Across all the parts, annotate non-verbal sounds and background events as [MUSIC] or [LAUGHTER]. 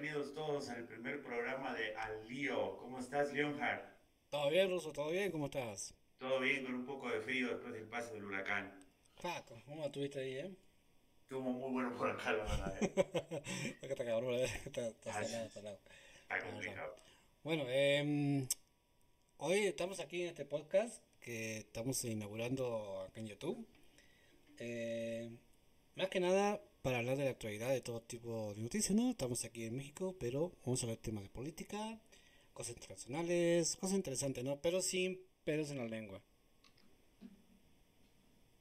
bienvenidos todos al primer programa de Al Lío. ¿Cómo estás, Leonhard? Todo bien, Ruso, todo bien, ¿cómo estás? Todo bien, con un poco de frío después del paso del huracán. Paco, ¿cómo estuviste ahí, eh? Estuvo muy bueno por acá, la verdad. ¿eh? [LAUGHS] Acá está cabrón, está, está Ah, salado, salado. Está complicado. Bueno, eh, hoy estamos aquí en este podcast que estamos inaugurando acá en YouTube. Eh, más que nada para hablar de la actualidad de todo tipo de noticias, ¿no? Estamos aquí en México, pero vamos a hablar temas de política, cosas internacionales, cosas interesantes, ¿no? Pero sin pelos en la lengua.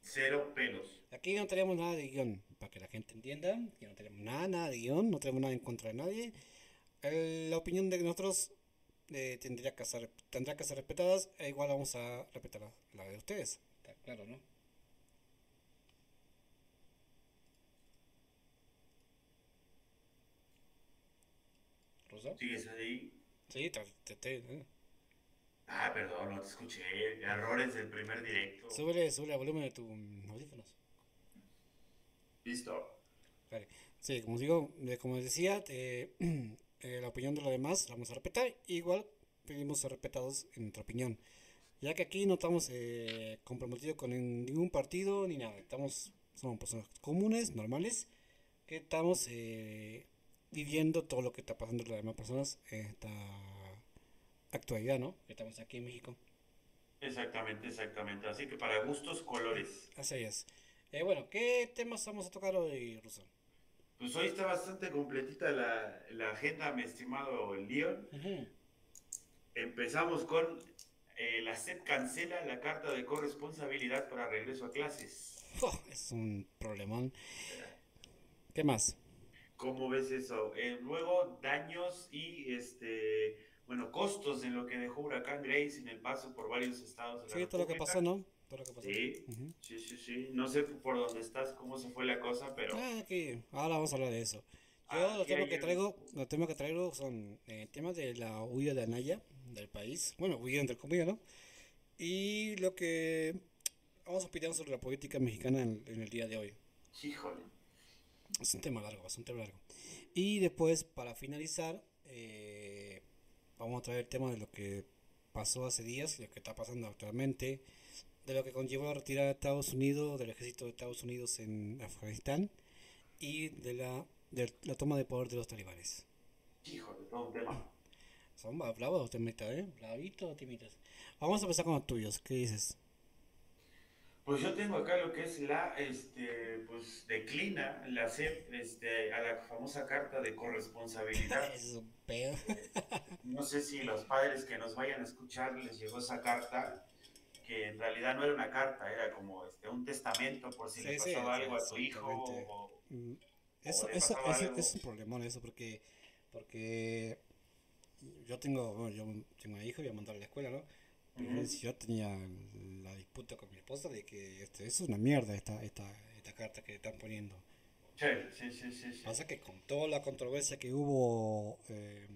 Cero pelos. Aquí no tenemos nada de guion, para que la gente entienda, que no tenemos nada, nada de guion, no tenemos nada en contra de nadie. Eh, la opinión de nosotros eh, tendría que ser, tendrá que ser respetadas, e igual vamos a respetar la, la de ustedes. Está claro, ¿no? ¿Rosa? ¿Sigues ahí? Sí, te, te- te-. Ah, perdón, no te escuché. Errores del primer directo. Súbele, súbele el volumen de tus audífonos. Listo. Vale. Sí, como digo, como decía, eh, [CLEARS THROAT] eh, la opinión de los demás la vamos a respetar. Igual pedimos ser respetados en nuestra opinión. Ya que aquí no estamos eh, comprometidos con ningún partido ni nada. Estamos, somos personas comunes, normales, que estamos eh, viviendo todo lo que está pasando con las demás personas en esta actualidad, ¿no? Que estamos aquí en México. Exactamente, exactamente. Así que para gustos, colores. Así es. Eh, bueno, ¿qué temas vamos a tocar hoy, Russo? Pues hoy está bastante completita la, la agenda, mi estimado Leon. Empezamos con eh, la SEP cancela la carta de corresponsabilidad para regreso a clases. Oh, [LAUGHS] es un problemón. ¿Qué más? ¿Cómo ves eso? Eh, luego, daños y este, bueno, costos en lo que dejó Huracán Grace en el paso por varios estados de la Sí, todo lo que pasó, ¿no? Todo lo que pasó. Sí, Ujú. sí, sí, sí. No sé por dónde estás, cómo se fue la cosa, pero Ah, aquí. Ahora vamos a hablar de eso. Yo Ah, los temas que traigo, los temas que traigo son eh, temas de la huida de Anaya del país. Bueno, huida entre comillas, ¿no? Y lo que vamos a opinar sobre la política mexicana en, en el día de hoy. híjole. Es un tema largo, bastante largo. Y después, para finalizar, eh, vamos a traer el tema de lo que pasó hace días lo que está pasando actualmente, de lo que conllevó la retirada de Estados Unidos, del ejército de Estados Unidos en Afganistán y de la, de la toma de poder de los talibanes. Híjole, todo un tema. Son bra- bravos los temitas, ¿eh? Bravitos, temitas. Vamos a empezar con los tuyos, ¿qué dices? Pues yo tengo acá lo que es la, este, pues declina la SEP, este, a la famosa carta de corresponsabilidad. [LAUGHS] Es un pedo. [LAUGHS] No sé si los padres que nos vayan a escuchar les llegó esa carta, que en realidad no era una carta, era como este, un testamento por si Sí, le pasaba sí, algo a tu hijo o, Mm, o Eso, le eso, eso es un problemón eso porque porque yo tengo bueno, yo tengo un hijo voy a mandar a la escuela no pero Ujú. si yo tenía la disputa con mi esposa de que este, es una mierda esta esta esta carta que están poniendo Sí, sí, sí, sí, sí. pasa que con toda la controversia que hubo eh,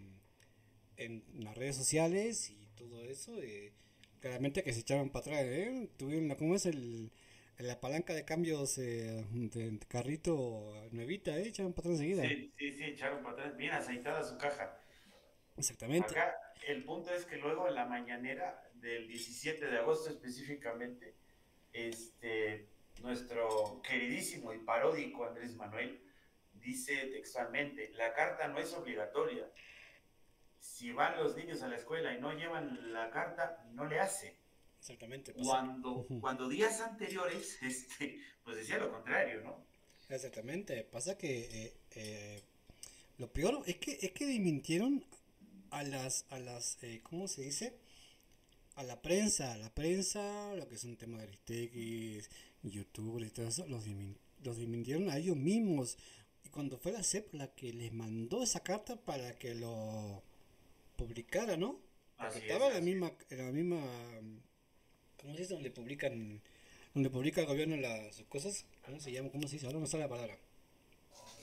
en las redes sociales y todo eso eh, claramente que se echaron para atrás ¿eh? tuvieron cómo es el la palanca de cambios eh, de carrito nuevita, ¿eh? Echaron para atrás enseguida. Sí, sí, sí, echaron para atrás, bien aceitada su caja. Exactamente. Acá el punto es que luego en la mañanera del 17 de agosto específicamente, este, nuestro queridísimo y paródico Andrés Manuel dice textualmente, la carta no es obligatoria. Si van los niños a la escuela y no llevan la carta, no le hace. Exactamente. pasa- Cuando, Ujú. cuando días anteriores, [LAUGHS] este, pues decía lo contrario, ¿no? Exactamente. Pasa que eh, eh, lo peor es que es que a las a las eh, ¿cómo se dice? A la prensa, a la prensa, lo que es un tema de Aristegui, YouTube y todo eso, los, los desmintieron a ellos mismos. Y cuando fue la CEP la que les mandó esa carta para que lo publicara, ¿no? Porque Así es, estaba en la así misma, en la misma, ¿cómo se dice? Donde publican, donde publica el gobierno las sus cosas, ¿cómo se llama? ¿Cómo se dice? Ahora no sale la palabra.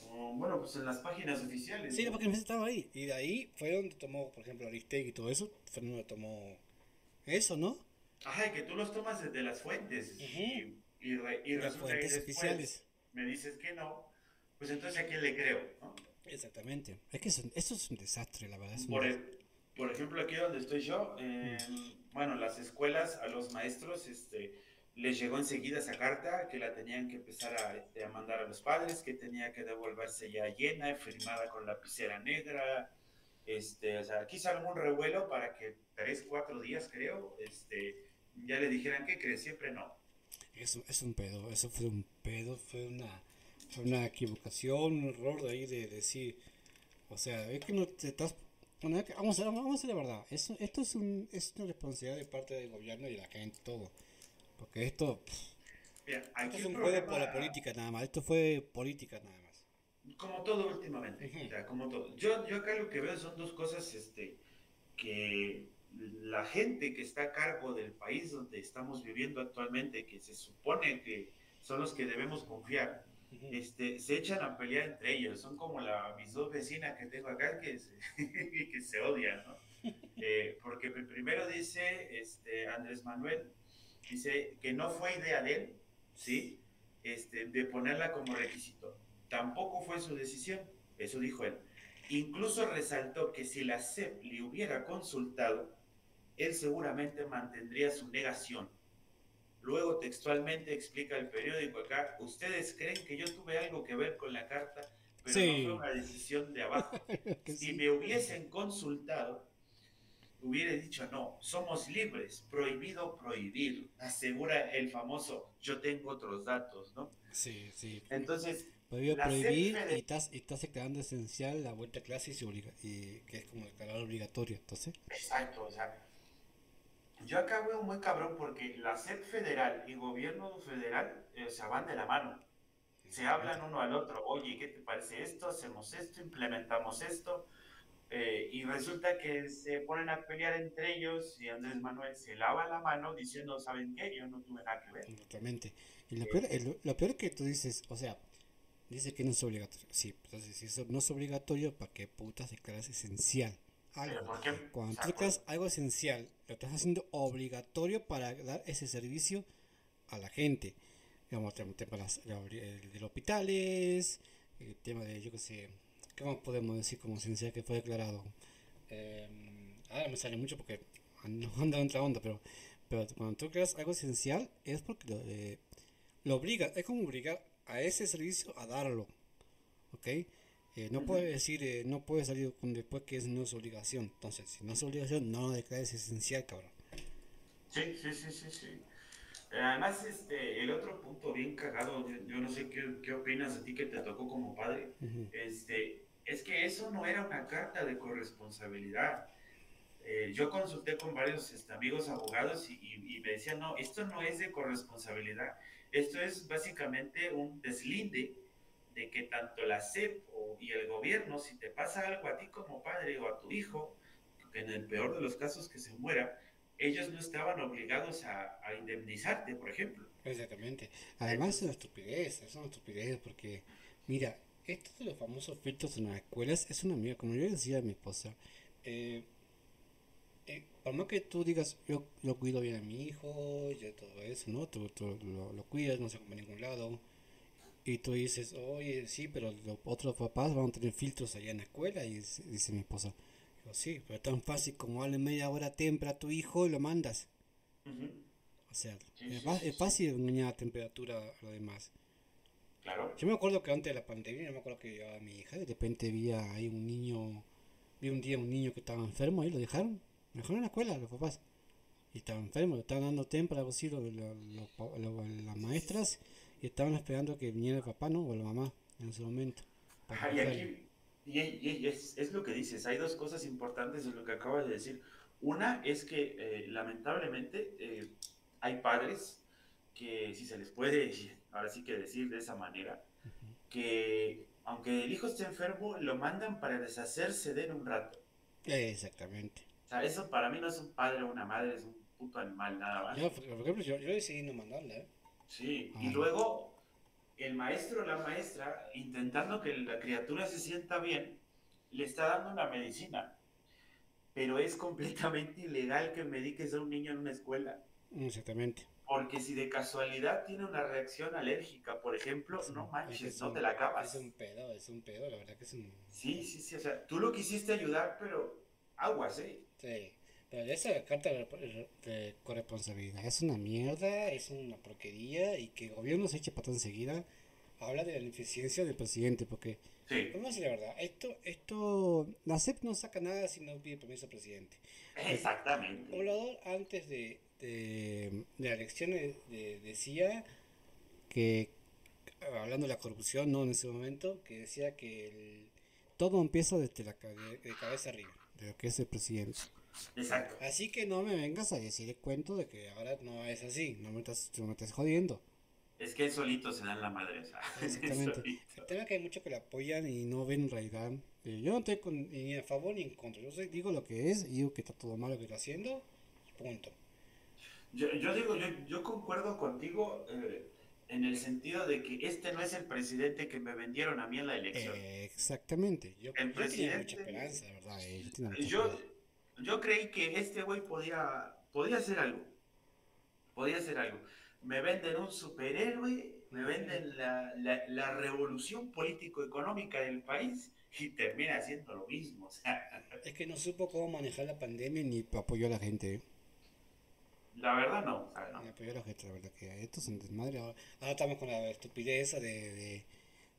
Oh, Bueno, pues en las páginas oficiales. Sí, ¿no? porque estaba ahí. Y de ahí fue donde tomó, por ejemplo, Aristegui y todo eso, fue donde tomó eso, ¿no? Ajá, que tú los tomas desde las fuentes. Y, y, re- y Las resulta que después oficiales. me dices que no. Pues entonces a quién le creo, ¿no? Exactamente. Es que eso, es un desastre, la verdad. por, por, ejemplo, aquí donde estoy yo, bueno, las escuelas a los maestros este, les llegó enseguida esa carta que la tenían que empezar a, este, a mandar a los padres, que tenía que devolverse ya llena, firmada con lapicera negra. Este, o sea, aquí salió un revuelo para que tres, cuatro días, creo, este, ya le dijeran que crees, siempre no. Eso es un pedo, eso fue un pedo, fue una una equivocación, un error de ahí de, decir, o sea, es que no te estás... vamos, a, vamos a la verdad, eso, esto es, un, es una responsabilidad de parte del gobierno y de la gente, todo. Porque esto, esto es un juego por la política nada más, esto fue política nada más. Como todo últimamente, como todo. Yo, yo acá lo que veo son dos cosas este, que la gente que está a cargo del país donde estamos viviendo actualmente, que se supone que son los que debemos confiar, este, se echan a pelear entre ellos. Son como la, mis dos vecinas que tengo acá que se, [LAUGHS] que se odian, ¿no? [LAUGHS] Eh, porque primero dice este, Andrés Manuel, dice que no fue idea de él, ¿sí? Este, de ponerla como requisito. Tampoco fue su decisión, eso dijo él. Incluso resaltó que si la CEP le hubiera consultado, él seguramente mantendría su negación Luego textualmente explica el periódico acá, ustedes creen que yo tuve algo que ver con la carta, pero no fue una decisión de abajo. [LAUGHS] si me hubiesen consultado, hubiera dicho no, somos libres, prohibido prohibir, asegura el famoso yo tengo otros datos, ¿no? Sí, sí. Entonces, prohibido prohibir y estás, estás declarando esencial la vuelta a clases y, y que es como declarar obligatorio, entonces. Exacto, o sea, yo acá veo muy cabrón porque la SEP federal y gobierno federal eh, se van de la mano. Se hablan uno al otro, oye, ¿qué te parece esto? Hacemos esto, implementamos esto. Eh, y resulta que se ponen a pelear entre ellos y Andrés Manuel se lava la mano diciendo, ¿saben qué? Yo no tuve nada que ver. Exactamente. Y lo peor, lo peor que tú dices, o sea, dice que no es obligatorio. Sí, entonces si eso no es obligatorio, ¿para qué putas declaras esencial? algo. Cuando tú declaras algo esencial, lo estás haciendo obligatorio para dar ese servicio a la gente. Digamos, el tema de los hospitales, el tema de, yo qué sé, ¿cómo podemos decir como esencial que fue declarado? Eh, ahora me sale mucho porque [LAUGHS] no anda en otra onda, pero, pero cuando tú creas algo esencial es porque lo, eh, lo obliga, es como obligar a ese servicio a darlo. ¿Ok? Eh, no puede decir, eh, no puede salir con después que es, no es obligación. Entonces, si no es obligación, no lo declares esencial, cabrón. Sí, sí, sí, sí, sí. Además, este, el otro punto bien cagado, yo, no sé qué, qué, opinas a ti que te tocó como padre, este, es que eso no era una carta de corresponsabilidad. Eh, yo consulté con varios este, amigos abogados y, y, me decían, no, esto no es de corresponsabilidad, esto es básicamente un deslinde de que tanto la SEP y el gobierno, si te pasa algo a ti como padre o a tu hijo, que en el peor de los casos que se muera, ellos no estaban obligados a, indemnizarte, por ejemplo. Exactamente. Además es una estupidez, es una estupidez porque, mira, esto de los famosos filtros en las escuelas es una mierda, como yo decía a mi esposa, eh, eh, por más que tú digas, yo, lo cuido bien a mi hijo, y todo eso, ¿no? Tú, lo, lo, cuidas, no se come a ningún lado, y tú dices, oye, sí, pero los otros papás van a tener filtros allá en la escuela. Y dice mi esposa, sí, pero es tan fácil como darle media hora tempra a tu hijo y lo mandas. O sea, es, fácil engañar la temperatura a lo demás. Claro. Yo me acuerdo que antes de la pandemia, yo me acuerdo que llevaba a mi hija, de repente vi ahí un niño, vi un día un niño que estaba enfermo, ahí lo dejaron, dejaron en la escuela, los papás. Y estaba enfermo, le estaban dando algo así, las maestras y estaban esperando que viniera el papá, ¿no? O la mamá en ese momento. y aquí, y, es, es, lo que dices, hay dos cosas importantes en lo que acabas de decir. Una es que eh, lamentablemente eh, hay padres que, si se les puede, [LAUGHS] ahora sí que decir de esa manera, que aunque el hijo esté enfermo, lo mandan para deshacerse de él un rato. Exactamente. Sea, eso para mí no es un padre o una madre, es un puto animal, nada más. Yo, por ejemplo, yo, yo decidí no mandarla, ¿eh? Sí, y luego el maestro o la maestra, intentando que la criatura se sienta bien, le está dando una medicina. Pero es completamente ilegal que mediques a un niño en una escuela. Exactamente. Porque si de casualidad tiene una reacción alérgica, por ejemplo, no manches, no te la acabas. Es un pedo, es un pedo, la verdad que es un... Sí, sí, sí, o sea, tú lo quisiste ayudar, pero aguas, ¿eh? Sí, pero esa carta de corresponsabilidad es una mierda, es una porquería y que el gobierno se eche pato enseguida habla de la ineficiencia del presidente, porque Vamos a decir la verdad, esto, esto, la CEP no saca nada si no pide permiso al presidente. Exactamente. El poblador antes de, de, la elección decía que, hablando de la corrupción, no en ese momento, que decía que todo empieza desde la de, cabeza arriba, de lo que es el presidente. Exacto. Así que no me vengas a decir el cuento de que ahora no es así, no me estás, no me estás jodiendo. Es que solito se dan la madre. Sea, [LAUGHS] Exactamente. El tema que hay muchos que la apoyan y no ven en realidad. Eh, yo no estoy ni a favor ni en contra. Yo digo lo que es, digo que está todo mal lo que está haciendo, punto. Yo, yo digo, yo, yo concuerdo contigo eh, en el sentido de que este no es el presidente que me vendieron a mí en la elección. exactamente. Yo, el presidente, mucha esperanza, ¿verdad? Eh, yo, yo, creí que este güey podía, podía hacer algo. Podía hacer algo me venden un superhéroe, me venden la, la, revolución político-económica del país y termina haciendo lo mismo. Es que no supo cómo manejar la pandemia ni apoyó a la gente. La verdad no. no. Apoyó a la gente, la verdad que esto es un desmadre. Ahora, estamos con la estupidez de,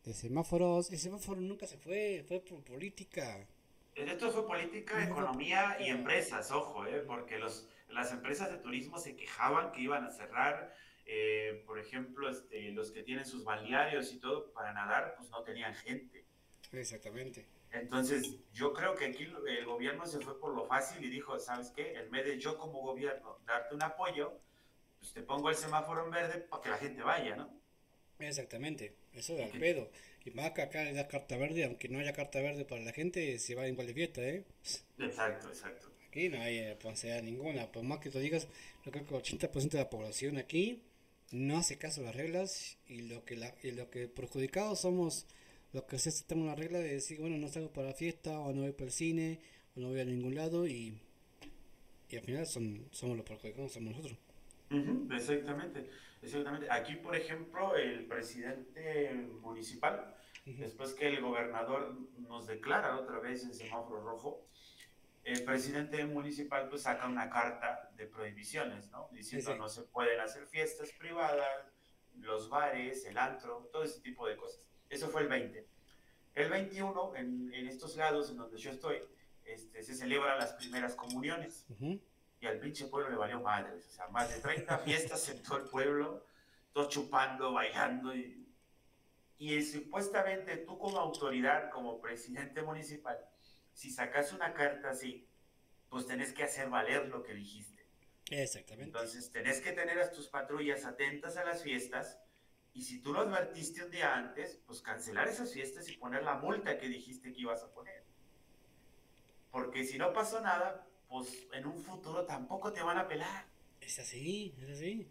de, semáforos. El semáforo nunca se fue, fue por política. Esto fue política, economía y empresas, ojo, eh, porque los, las empresas de turismo se quejaban que iban a cerrar eh, por ejemplo, este, los que tienen sus balnearios y todo para nadar, pues no tenían gente. Exactamente. Entonces, yo creo que aquí el gobierno se fue por lo fácil y dijo, ¿sabes qué? En vez de yo como gobierno darte un apoyo, pues te pongo el semáforo en verde para que la gente vaya, ¿no? Exactamente, eso da el pedo. Y más que acá le das carta verde, aunque no haya carta verde para la gente, se va igual de fiesta, ¿eh? Exacto, exacto. Aquí no hay responsabilidad ninguna, por más que tú digas, yo creo que el 80% de la población aquí no hace caso a las reglas y lo que la, y lo que perjudicados somos los que se tenemos la regla de decir bueno no salgo para la fiesta o no voy para el cine o no voy a ningún lado y, y al final son, somos los perjudicados somos nosotros exactamente exactamente aquí por ejemplo el presidente municipal después que el gobernador nos declara otra vez el semáforo rojo el presidente municipal pues saca una carta de prohibiciones, ¿no? Diciendo no se pueden hacer fiestas privadas, los bares, el antro, todo ese tipo de cosas. Eso fue el 20. El 21, en, en estos lados en donde yo estoy, este, se celebran las primeras comuniones. Y al pinche pueblo le valió madres. O sea, más de 30 fiestas en todo el pueblo, todos chupando, bailando. Y, y supuestamente tú como autoridad, como presidente municipal, si sacas una carta así, pues tenés que hacer valer lo que dijiste. Exactamente. Entonces tenés que tener a tus patrullas atentas a las fiestas y si tú lo advertiste un día antes, pues cancelar esas fiestas y poner la multa que dijiste que ibas a poner. Porque si no pasó nada, pues en un futuro tampoco te van a pelar. Es así, es así.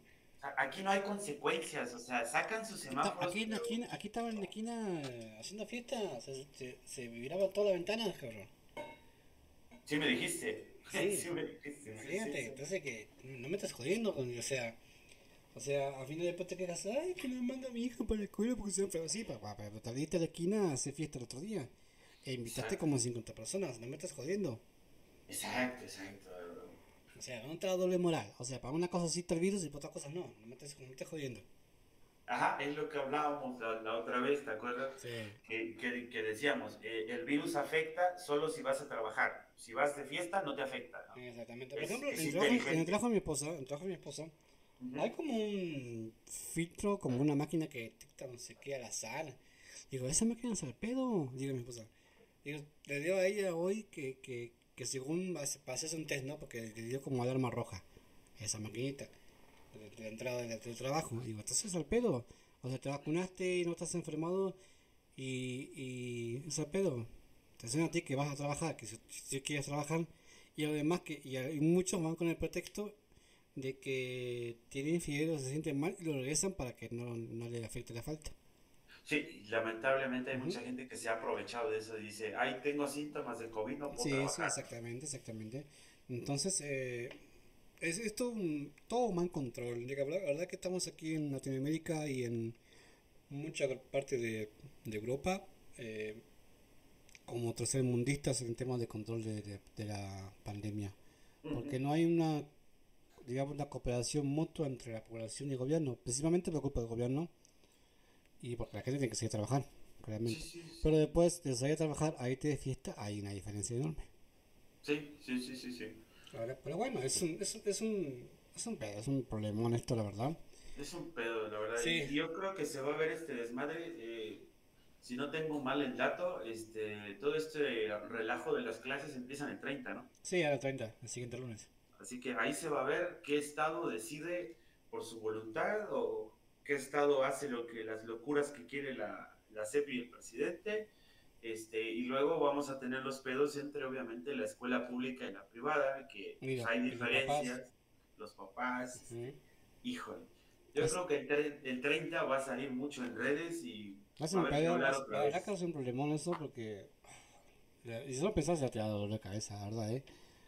aquí no hay consecuencias, o sea, sacan sus semáforos. Aquí, aquí, aquí estaba en la esquina haciendo fiesta, se, se, se miraba toda la ventana, cabrón. Sí me dijiste. Sí, [LAUGHS] sí me dijiste. Fíjate, entonces que no me estás jodiendo, o sea, o sea, a fin de después te quedas, ay, que me manda mi hija para la escuela porque se enferma. Sí, papá, pero te diste a la esquina a hacer fiesta el otro día. E invitaste como 50 personas, no me estás jodiendo. Exacto, exacto. O sea, no te da doble moral. O sea, para una cosa sí está el virus y para otra cosa no. No me estás, no me estás jodiendo. Ajá, es lo que hablábamos la, otra vez, ¿te acuerdas? Sí. Que, que, decíamos, eh, el virus afecta solo si vas a trabajar. Si vas de fiesta, no te afecta. Exactamente. Por ejemplo, en, el trabajo, de mi esposa, en el trabajo de mi esposa, hay como un filtro, como una máquina que detecta no sé qué al azar. Digo, esa máquina es al pedo, digo mi esposa. Digo, le dio a ella hoy que, que, que según pases un test, ¿no? Porque le dio como alarma roja, esa maquinita de, entrada del, trabajo. Digo, estás al pedo. O sea, te vacunaste y no estás enfermado y, y es al pedo. Te dicen a ti que vas a trabajar, que si, quieres trabajar. Y además que y, muchos van con el pretexto de que tienen fiebre o se sienten mal y lo regresan para que no, no le afecte la falta. Sí, lamentablemente hay mucha gente que se ha aprovechado de eso y dice, ay, tengo síntomas del COVID, no puedo Sí, sí, exactamente, exactamente. Entonces, eh, es, esto un, todo mal control. La verdad que estamos aquí en Latinoamérica y en mucha parte de, de Europa eh, como tercermundistas en temas de control de, de, la pandemia. Porque no hay una, digamos, una cooperación mutua entre la población y el gobierno, principalmente por culpa del gobierno y porque la gente tiene que seguir trabajando, claramente. Pero después de salir a trabajar, ahí te de fiesta, hay una diferencia enorme. Sí, sí, sí, sí, sí. Pero bueno, es un, es, es un, es un, es un problemón esto, la verdad. Es un pedo, la verdad. Y yo creo que se va a ver este desmadre. Eh, si no tengo mal el dato, este, todo este relajo de las clases empiezan el 30, ¿no? Sí, a la 30, el siguiente lunes. Así que ahí se va a ver qué estado decide por su voluntad o qué estado hace lo que las locuras que quiere la, la CEP y el presidente. Este, y luego vamos a tener los pedos entre obviamente la escuela pública y la privada, que pues, hay diferencias, los papás, híjole. Yo creo que el, 30 va a salir mucho en redes y va a ver La verdad que es un problemón eso porque... [SIGHS] Y si no pensás ya te da dolor de cabeza, la verdad, ¿eh?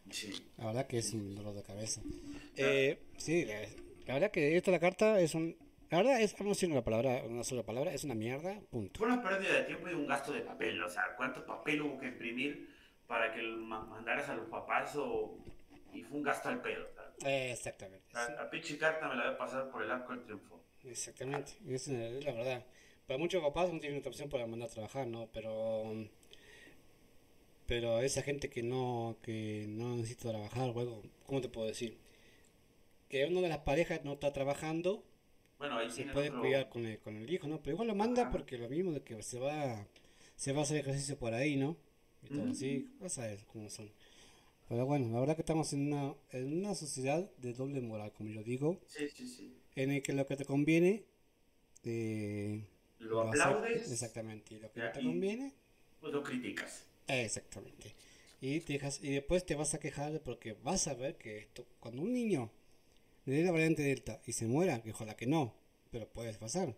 Sí. La verdad que es un dolor de cabeza. Eh, sí, la, verdad que esta la carta es un... La verdad es, vamos a una palabra, una sola palabra, es una mierda, punto. Fue una pérdida de tiempo y un gasto de papel, o sea, ¿cuánto papel hubo que imprimir para que mandaras a los papás o... Y fue un gasto al pedo, exactamente. La, pinche carta me la voy a pasar por el arco del triunfo. Exactamente, es, la verdad. Para muchos papás no tienen otra opción para mandar a trabajar, ¿no? Pero pero esa gente que no que no necesita trabajar, luego, ¿cómo te puedo decir? Que una de las parejas no está trabajando, bueno, ahí se puede cuidar con el, con el hijo, ¿no? Pero igual lo manda porque lo mismo de que se va se va a hacer ejercicio por ahí, ¿no? Y todo así, vas a ver cómo son. Pero bueno, la verdad que estamos en una, en una sociedad de doble moral, como yo digo. Sí, sí, sí. En el que lo que te conviene... Eh, lo, aplaudes. exactamente. Y lo que no te conviene... Pues lo criticas. Exactamente. Y, te dejas, y después te vas a quejar porque vas a ver que esto, cuando un niño le dé la variante Delta y se muera, que ojalá que no, pero puede pasar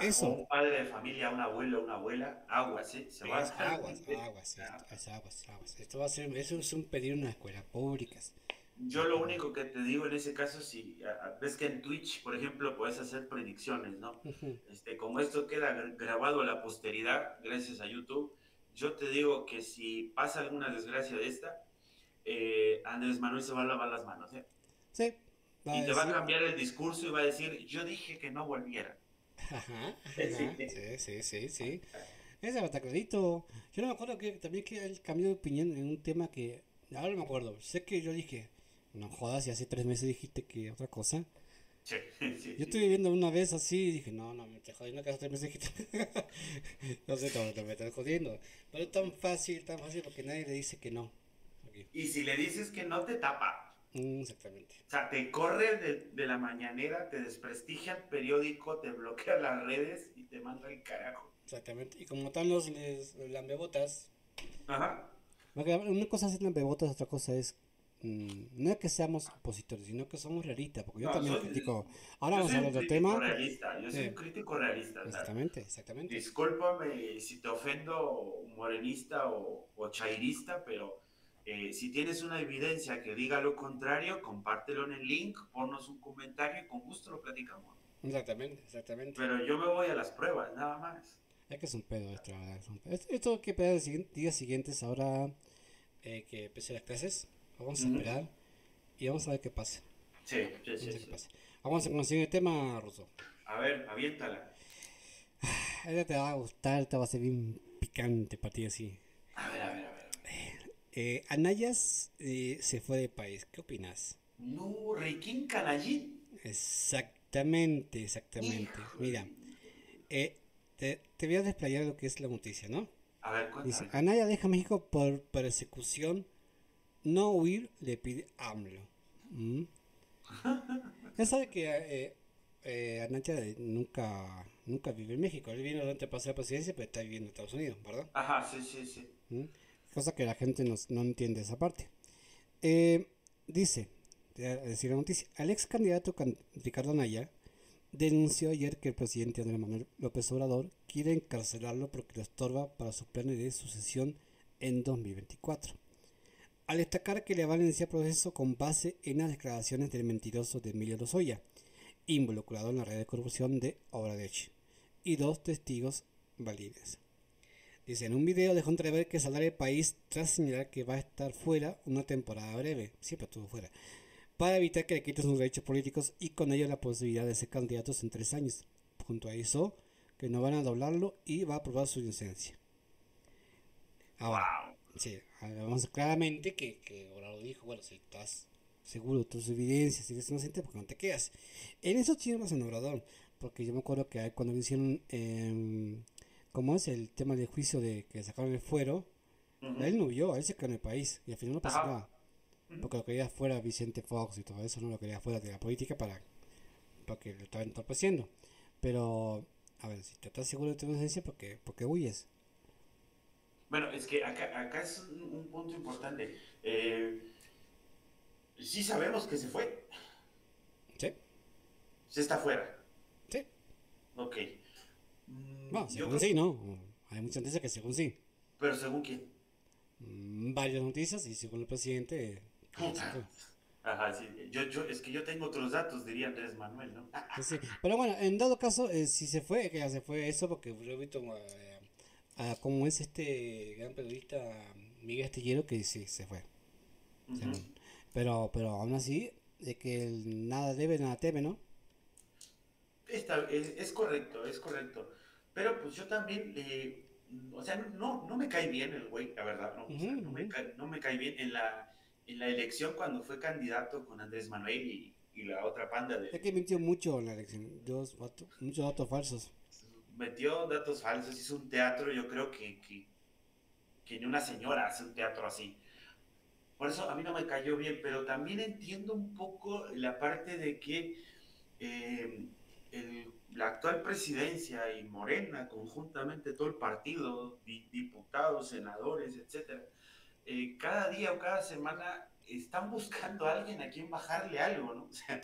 eso. un padre de familia, un abuelo, una abuela, aguas, ¿sí? Se va a aguas, aguas, aguas, aguas, Esto va a ser, eso es un pedir una escuela públicas. Yo lo único que te digo en ese caso, si ves que en Twitch, por ejemplo, puedes hacer predicciones, ¿no? este, como esto queda grabado a la posteridad, gracias a YouTube, yo te digo que si pasa alguna desgracia de esta, eh, Andrés Manuel se va a lavar las manos, ¿eh? Sí. Y te va a cambiar el discurso y va a decir, yo dije que no volviera. Ajá, sí, sí, sí, sí. Ese está clarito. Yo no me acuerdo que también que él cambió de opinión en un tema que. Ahora no me acuerdo. Sé que yo dije, no jodas, y hace tres meses dijiste que otra cosa. Sí, [LAUGHS] sí, yo estuve viendo una vez así y dije, no, no, me estoy jodiendo tres meses [LAUGHS] no sé cómo te me estás jodiendo. Pero es tan fácil, tan fácil porque nadie le dice que no. Y si le dices que no, te tapa. Mm, exactamente. O sea, te corre de, de, la mañanera, te desprestigia el periódico, te bloquea las redes y te manda el carajo. Exactamente. Y como están los les, lambebotas. Ajá. Una cosa es lambebotas, otra cosa es. Mmm, no es que seamos opositores, sino que somos realistas. Porque yo también critico. Ahora vamos a hablar tema. Realista. Yo soy un crítico realista. Exactamente, exactamente. Discúlpame si te ofendo morenista o, o chairista, pero eh, si tienes una evidencia que diga lo contrario, compártelo en el link, ponnos un comentario y con gusto lo platicamos. Exactamente, exactamente. Pero yo me voy a las pruebas, nada más. Es que es un pedo esto, Esto que pedo los días siguientes, ahora eh, que empecé las clases, vamos a esperar y vamos a ver qué pasa. Sí, sí, sí. Vamos a conseguir el tema, Ruso. A ver, aviéntala. Esta te va a gustar, te va a ser bien picante para ti así. A ver, a ver. Eh, Anayas eh, se fue de país. ¿Qué opinas? No, Requín Canallín. Exactamente, exactamente. Mira, eh, te, voy a desplayar lo que es la noticia, ¿no? A ver, Dice, Anaya deja México por persecución. No huir, le pide AMLO. ¿Mm? ya sabe que eh, eh, nunca, nunca vive en México. Él vino durante el paseo de presidencia, pero está viviendo en Estados Unidos, ¿verdad? Ajá, sí, sí, sí. ¿Mm? cosa que la gente no, entiende esa parte. Eh, dice, decir la noticia, el ex candidato Ricardo Anaya denunció ayer que el presidente Andrés Manuel López Obrador quiere encarcelarlo porque lo estorba para su plan de sucesión en 2024. Al destacar que le van a iniciar proceso con base en las declaraciones del mentiroso de Emilio Lozoya, involucrado en la red de corrupción de Obradech, y dos testigos valides. Dice, en un video dejó entrever que saldrá del país tras señalar que va a estar fuera una temporada breve, siempre estuvo fuera, para evitar que le quiten sus derechos políticos y con ello la posibilidad de ser candidatos en tres años. Puntualizó que no van a doblarlo y va a probar su inocencia. Ahora, sí, vamos claramente que, que lo dijo, bueno, si estás seguro de tus evidencias, si eres inocente, porque no te quedas. En eso tiene razón Obrador, porque yo me acuerdo que cuando le hicieron, eh, ¿cómo es el tema del juicio de que sacaron el fuero? Él no vio, él se quedó en el país y al final no pasó nada. Porque lo quería fuera Vicente Fox y todo eso, no lo quería fuera de la política para, para que lo estaba entorpeciendo. Pero, a ver, si te estás seguro de tu inocencia, ¿por qué, por qué huyes? Bueno, es que acá, acá es un, punto importante. Eh, sí sabemos que se fue. Sí. Se está fuera. Sí. Ok. Bueno, mm, según sí, ¿no? Hay muchas noticias que según sí. ¿Pero según quién? Mm, varias noticias y según el presidente. Ajá, sí. Yo, yo, es que yo tengo otros datos, diría Andrés Manuel, ¿no? Sí, pero bueno, en dado caso, eh, si se fue, que ya se fue eso, porque yo he visto eh, a, como es este gran periodista Miguel Astillero que sí se fue. Pero, pero aún así, de que nada debe, nada teme, ¿no? Está, es, correcto, es correcto. Pero pues yo también, o sea, no, no me cae bien el güey, la verdad, no, no, me cae, no, me cae, bien en la, en la elección cuando fue candidato con Andrés Manuel y, y la otra panda de... Es que mintió mucho en la elección, muchos datos falsos metió datos falsos, hizo un teatro, yo creo que, que, ni una señora hace un teatro así. Por eso a mí no me cayó bien, pero también entiendo un poco la parte de que eh, la actual presidencia y Morena, conjuntamente todo el partido, diputados, senadores, etcétera, eh, cada día o cada semana están buscando a alguien a quien bajarle algo, ¿no? [LAUGHS] O sea,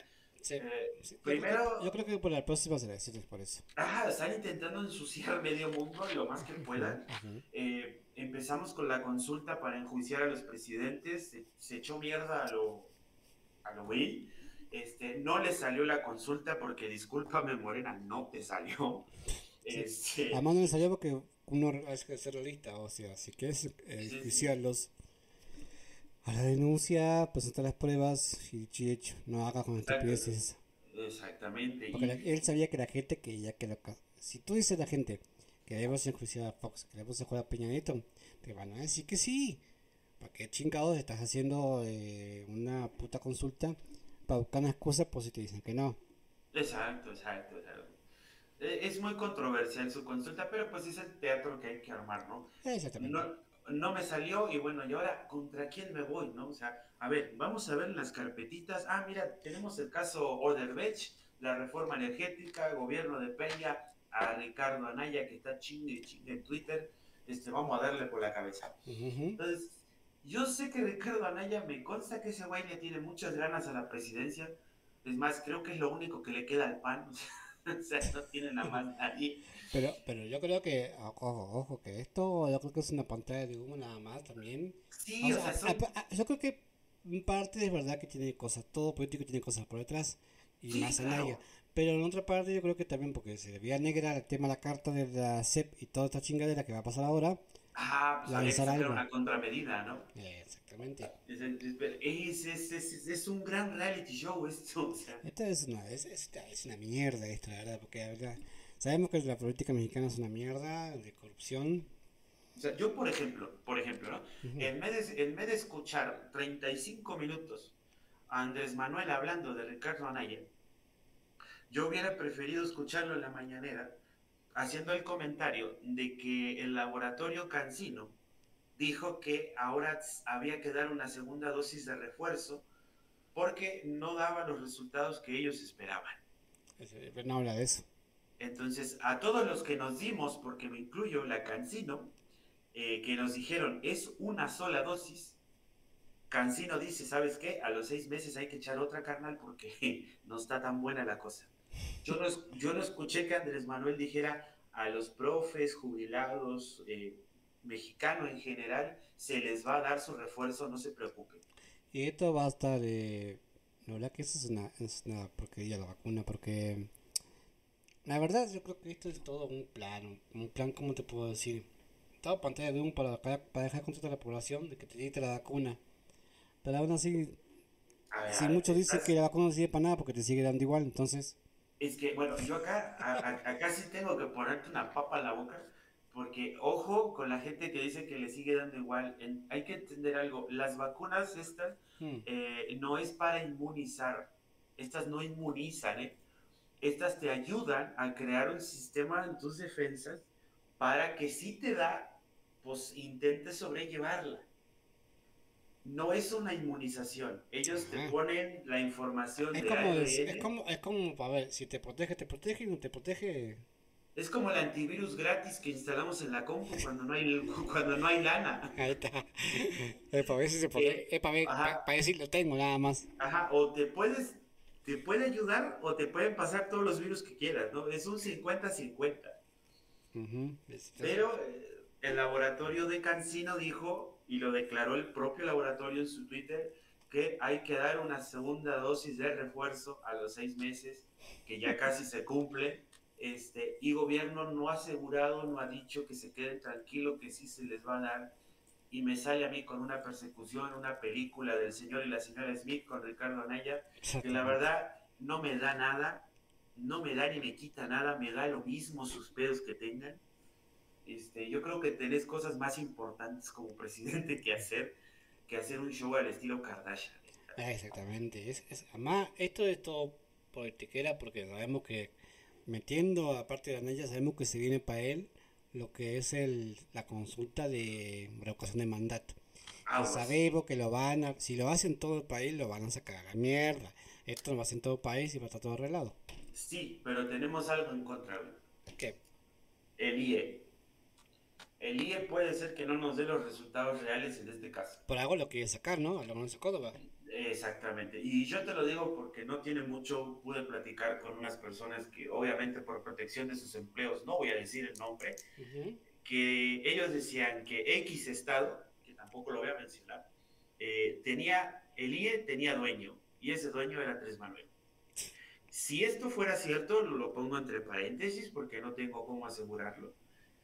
eh, primero. Yo creo, que, por la próxima elecciones, por eso. Ah, están intentando ensuciar medio mundo lo más que puedan. Eh, empezamos con la consulta para enjuiciar a los presidentes. Se, echó mierda a lo, a lo Este, no le salió la consulta porque, discúlpame, Morena, no te salió. [LAUGHS] Este, Además, no le salió porque uno es que ser realista, o sea, si quieres eh, enjuiciarlos a la denuncia, presentar las pruebas y hecho, no haga con estupideces. Exactamente. Porque él sabía que la gente que ya que lo, si tú dices a la gente que debemos enjuiciar a Fox, que debemos jugar a Peña Nieto, te van a decir que sí. ¿Para qué chingados estás haciendo eh, una puta consulta para buscar una excusa por si te dicen que no? Exacto, exacto, exacto. E, es muy controversial su consulta, pero pues es el teatro que hay que armar, ¿no? Exactamente no me salió y bueno, y ahora, ¿contra quién me voy? ¿no? O sea, a ver, vamos a ver las carpetitas. Ah, mira, tenemos el caso Oderbech, la reforma energética, gobierno de Peña, a Ricardo Anaya que está chingue y chingue en Twitter. Este, vamos a darle por la cabeza. Entonces, yo sé que Ricardo Anaya me consta que ese güey le tiene muchas ganas a la presidencia. Es más, creo que es lo único que le queda al pan. [LAUGHS] o sea, no tiene nada más nadie. Pero, pero yo creo que, ojo, ojo, que esto yo creo que es una pantalla de humo nada más también. Sí, o, sea, yo creo que parte es verdad que tiene cosas, todo político tiene cosas por detrás y más en ella. Pero en otra parte yo creo que también porque se debía negar el tema de la carta de la CEP y toda esta chingadera que va a pasar ahora. Ajá, pues una contramedida, ¿no? exactamente. Es, es, es, es, un gran reality show esto. O sea. Esta es una, es, es, una mierda esto, la verdad, porque la verdad Sabemos que la política mexicana es una mierda de corrupción. O sea, yo, por ejemplo, por ejemplo, ¿no? en, vez de, en vez de escuchar 35 minutos a Andrés Manuel hablando de Ricardo Anaya, yo hubiera preferido escucharlo en la mañanera haciendo el comentario de que el laboratorio Cancino dijo que ahora había que dar una segunda dosis de refuerzo porque no daba los resultados que ellos esperaban. No habla de eso. Entonces, a todos los que nos dimos, porque me incluyo la Cancino, eh, que nos dijeron es una sola dosis, Cancino dice, ¿sabes qué? A los seis meses hay que echar otra carnal porque [LAUGHS] no está tan buena la cosa. Yo no, yo no escuché que Andrés Manuel dijera a los profes, jubilados, eh, mexicano en general se les va a dar su refuerzo, no se preocupen. Y esto va a estar, eh, la verdad que eso es una, es una porquería la vacuna, porque la verdad yo creo que esto es todo un plan, un plan, ¿cómo te puedo decir? Todo pantalla de un para, para dejar contenta a la población de que te llegue la vacuna. Pero aún así, si muchos dicen que la vacuna no sirve para nada porque te sigue dando igual, entonces... Es que, bueno, yo acá, acá sí tengo que ponerte una papa en la boca, porque ojo con la gente que dice que le sigue dando igual. hay que entender algo, las vacunas estas hmm. eh, no es para inmunizar, estas no inmunizan, ¿eh? Estas te ayudan a crear un sistema en tus defensas para que si te da, pues intentes sobrellevarla no es una inmunización. Ellos te ponen la información es de como, Es, como, es como, a ver, si te protege, te protege y no te protege. Es como el antivirus gratis que instalamos en la compu cuando no hay, [LAUGHS] cuando no hay lana. Ahí está. [LAUGHS] Es para ver si se protege. es para ver, para, ver si lo tengo nada más. Ajá, o te puedes, te puede ayudar o te pueden pasar todos los virus que quieras, ¿no? Es un 50-50. Pero eh, el laboratorio de Cancino dijo, y lo declaró el propio laboratorio en su Twitter, que hay que dar una segunda dosis de refuerzo a los seis meses, que ya casi se cumple, este, y gobierno no ha asegurado, no ha dicho que se queden tranquilos, que sí se les va a dar, y me sale a mí con una persecución, una película del señor y la señora Smith con Ricardo Anaya, que la verdad no me da nada, no me da ni me quita nada, me da lo mismo sus pedos que tengan este, yo creo que tenés cosas más importantes como presidente que hacer que hacer un show al estilo Kardashian. Ah, exactamente. Es, es, además, esto es todo politiquera porque sabemos que metiendo aparte de Anaya, sabemos que se viene para él lo que es el, la consulta de revocación de mandato. Ah, sabemos que lo van a, si lo hacen todo el país, lo van a sacar a la mierda. Esto lo va a hacer en todo el país y va a estar todo arreglado. Sí, pero tenemos algo en contra. ¿Qué? El IE el IE puede ser que no nos dé los resultados reales en este caso. Por algo lo quiere sacar, ¿no? A lo menos Córdoba. Exactamente. Y yo te lo digo porque no tiene mucho, pude platicar con unas personas que obviamente por protección de sus empleos, no voy a decir el nombre, que ellos decían que X estado, que tampoco lo voy a mencionar, eh, tenía, el IE tenía dueño y ese dueño era Andrés Manuel. Si esto fuera cierto, lo pongo entre paréntesis porque no tengo cómo asegurarlo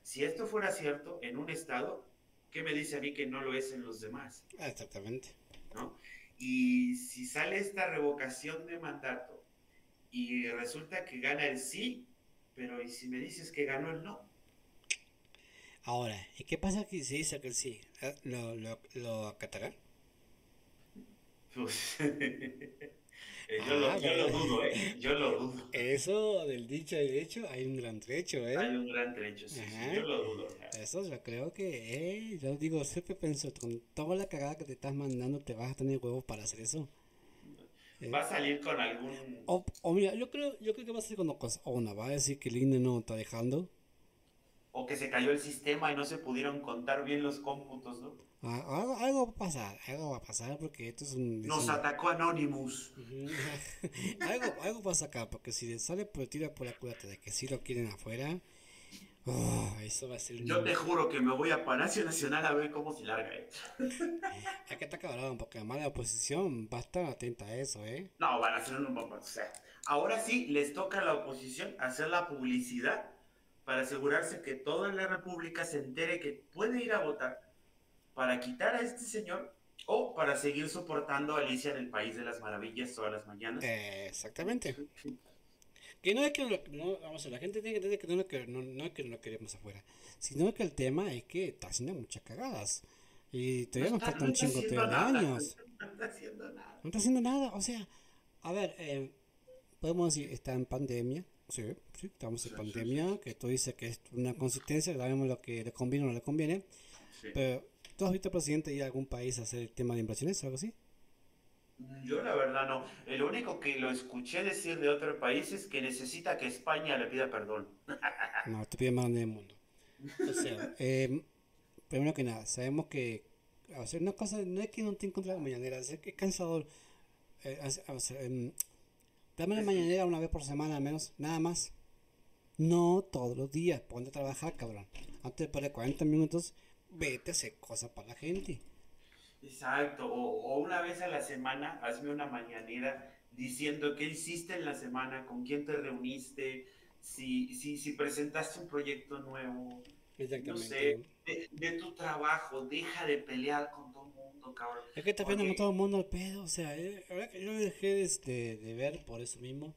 si esto fuera cierto en un estado, ¿qué me dice a mí que no lo es en los demás? Ah, exactamente. ¿No? Y si sale esta revocación de mandato y resulta que gana el sí, pero ¿y si me dices que ganó el no? Ahora, ¿y qué pasa si dice que el sí? ¿Lo, lo, lo acatará? Pues, [LAUGHS] Eh, yo, lo, ah, yo lo dudo, ¿eh? Yo lo dudo. Eso del dicho y hecho hay un gran trecho, ¿eh? Hay un gran trecho, sí, yo lo dudo. Eso yo creo que, eh, yo digo, siempre pienso, con toda la cagada que te estás mandando, te vas a tener huevos para hacer eso. Va a salir con algún... O, o, mira, yo creo, yo creo que va a salir con dos cosas. O una, va a decir que el INE no está dejando. O que se cayó el sistema y no se pudieron contar bien los cómputos, ¿no? Ah, algo, va a pasar, algo va a pasar porque esto es un... Nos atacó Anonymous. [LAUGHS] algo, algo pasa acá, porque si sale por tira por la culata de que si lo quieren afuera, oh, eso va a ser... Yo te juro que me voy a Palacio Nacional a ver cómo se larga esto. [LAUGHS] Hay que estar cabrón, porque además la oposición va a estar atenta a eso, ¿eh? No, van a hacer un... O sea, ahora sí les toca a la oposición hacer la publicidad para asegurarse que toda la república se entere que puede ir a votar para quitar a este señor o para seguir soportando a Alicia en el País de las Maravillas todas las mañanas. exactamente. Que no es que no, vamos a la gente tiene que entender que no, no, no es que no lo queremos afuera, sino que el tema es que está haciendo muchas cagadas. Y todavía nos falta un chingo de años. No está haciendo nada. No está haciendo nada. O sea, a ver, eh, podemos decir, está en pandemia. Sí, sí, estamos en pandemia. Que tú dices que es una consistencia, sabemos lo que le conviene o no le conviene. Pero ¿Tú has visto, presidente, ir a algún país a hacer el tema de inversiones o algo así? Yo la verdad no. El único que lo escuché decir de otro país es que necesita que España le pida perdón. [LAUGHS] no, te pide más grande del mundo. O sea, eh, primero que nada, sabemos que hacer una cosa no es que no te encuentres la mañanera, es que es cansador. Eh, em, dame la mañanera una vez por semana al menos, nada más. No todos los días, ponte a trabajar, cabrón. Antes de poner 40 minutos vete a hacer cosas para la gente. Exacto, o, o, una vez a la semana hazme una mañanera diciendo qué hiciste en la semana, con quién te reuniste, si, si, si presentaste un proyecto nuevo, no sé, de, tu trabajo, deja de pelear con todo el mundo, cabrón. Es que está viendo con todo el mundo al pedo, o sea, eh, ahora que yo dejé este, de, ver por eso mismo,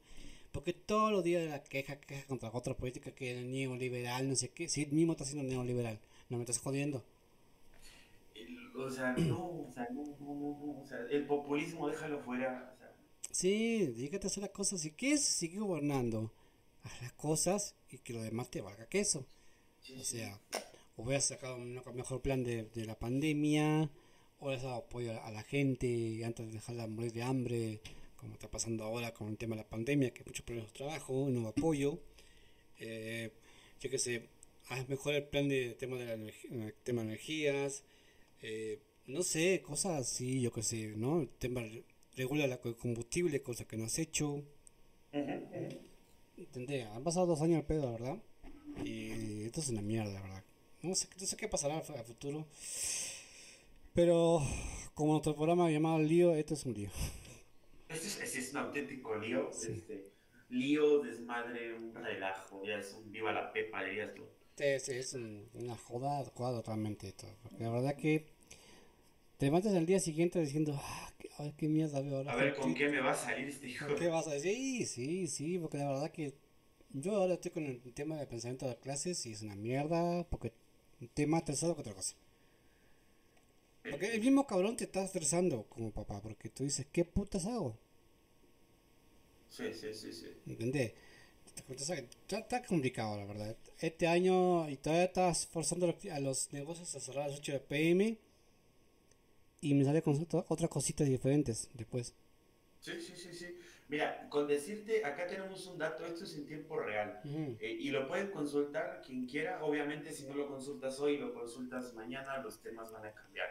porque todos los días de la queja, queja contra otra política que es neoliberal, no sé qué, sí, mismo está siendo neoliberal, no me estás jodiendo. o sea, no, o sea, no, no, no, o sea, el populismo déjalo fuera, o sea. Sí, dígate a hacer las cosas, si quieres seguir gobernando, haz las cosas y que lo demás te valga queso. O sea, o hubieras sacado un mejor plan de, de la pandemia, o hubieras dado apoyo a la gente antes de dejarla morir de hambre, como está pasando ahora con el tema de la pandemia, que hay muchos problemas de trabajo, no apoyo. Eh, yo que sé, haz mejor el plan de tema de la tema de energías, eh, no sé, cosas así, yo que sé, ¿no? El tema regula la combustible, cosa que no has hecho. Entendé, han pasado dos años al pedo, ¿verdad? Y esto es una mierda, ¿verdad? No sé, no sé qué pasará a futuro. Pero como nuestro programa llamado Lío, esto es un lío. Este es, este es un auténtico lío. Este, lío, desmadre, un relajo. Ya es un viva la pepa, dirías tú. Sí, es una joda, joda totalmente esto. Porque la verdad que te levantas al día siguiente diciendo, ah, qué, a ver qué mierda veo ahora. A ver, ¿con qué me va a salir este hijo? ¿Qué vas a decir? Sí, sí, sí, porque la verdad que yo ahora estoy con el tema de pensamiento de clases y es una mierda porque un tema estresado que otra cosa. Porque el mismo cabrón te está estresando como papá, porque tú dices, ¿qué putas hago? Sí, sí, sí, sí. ¿Entendés? Está, complicado, la verdad. Este año, y todavía estás forzando a los negocios a cerrar a las 8 de PM. Y me sale con otras cositas diferentes después. Sí, sí, sí, sí. Mira, con decirte, acá tenemos un dato, esto es en tiempo real, eh, y lo pueden consultar quien quiera, obviamente si no lo consultas hoy, lo consultas mañana, los temas van a cambiar.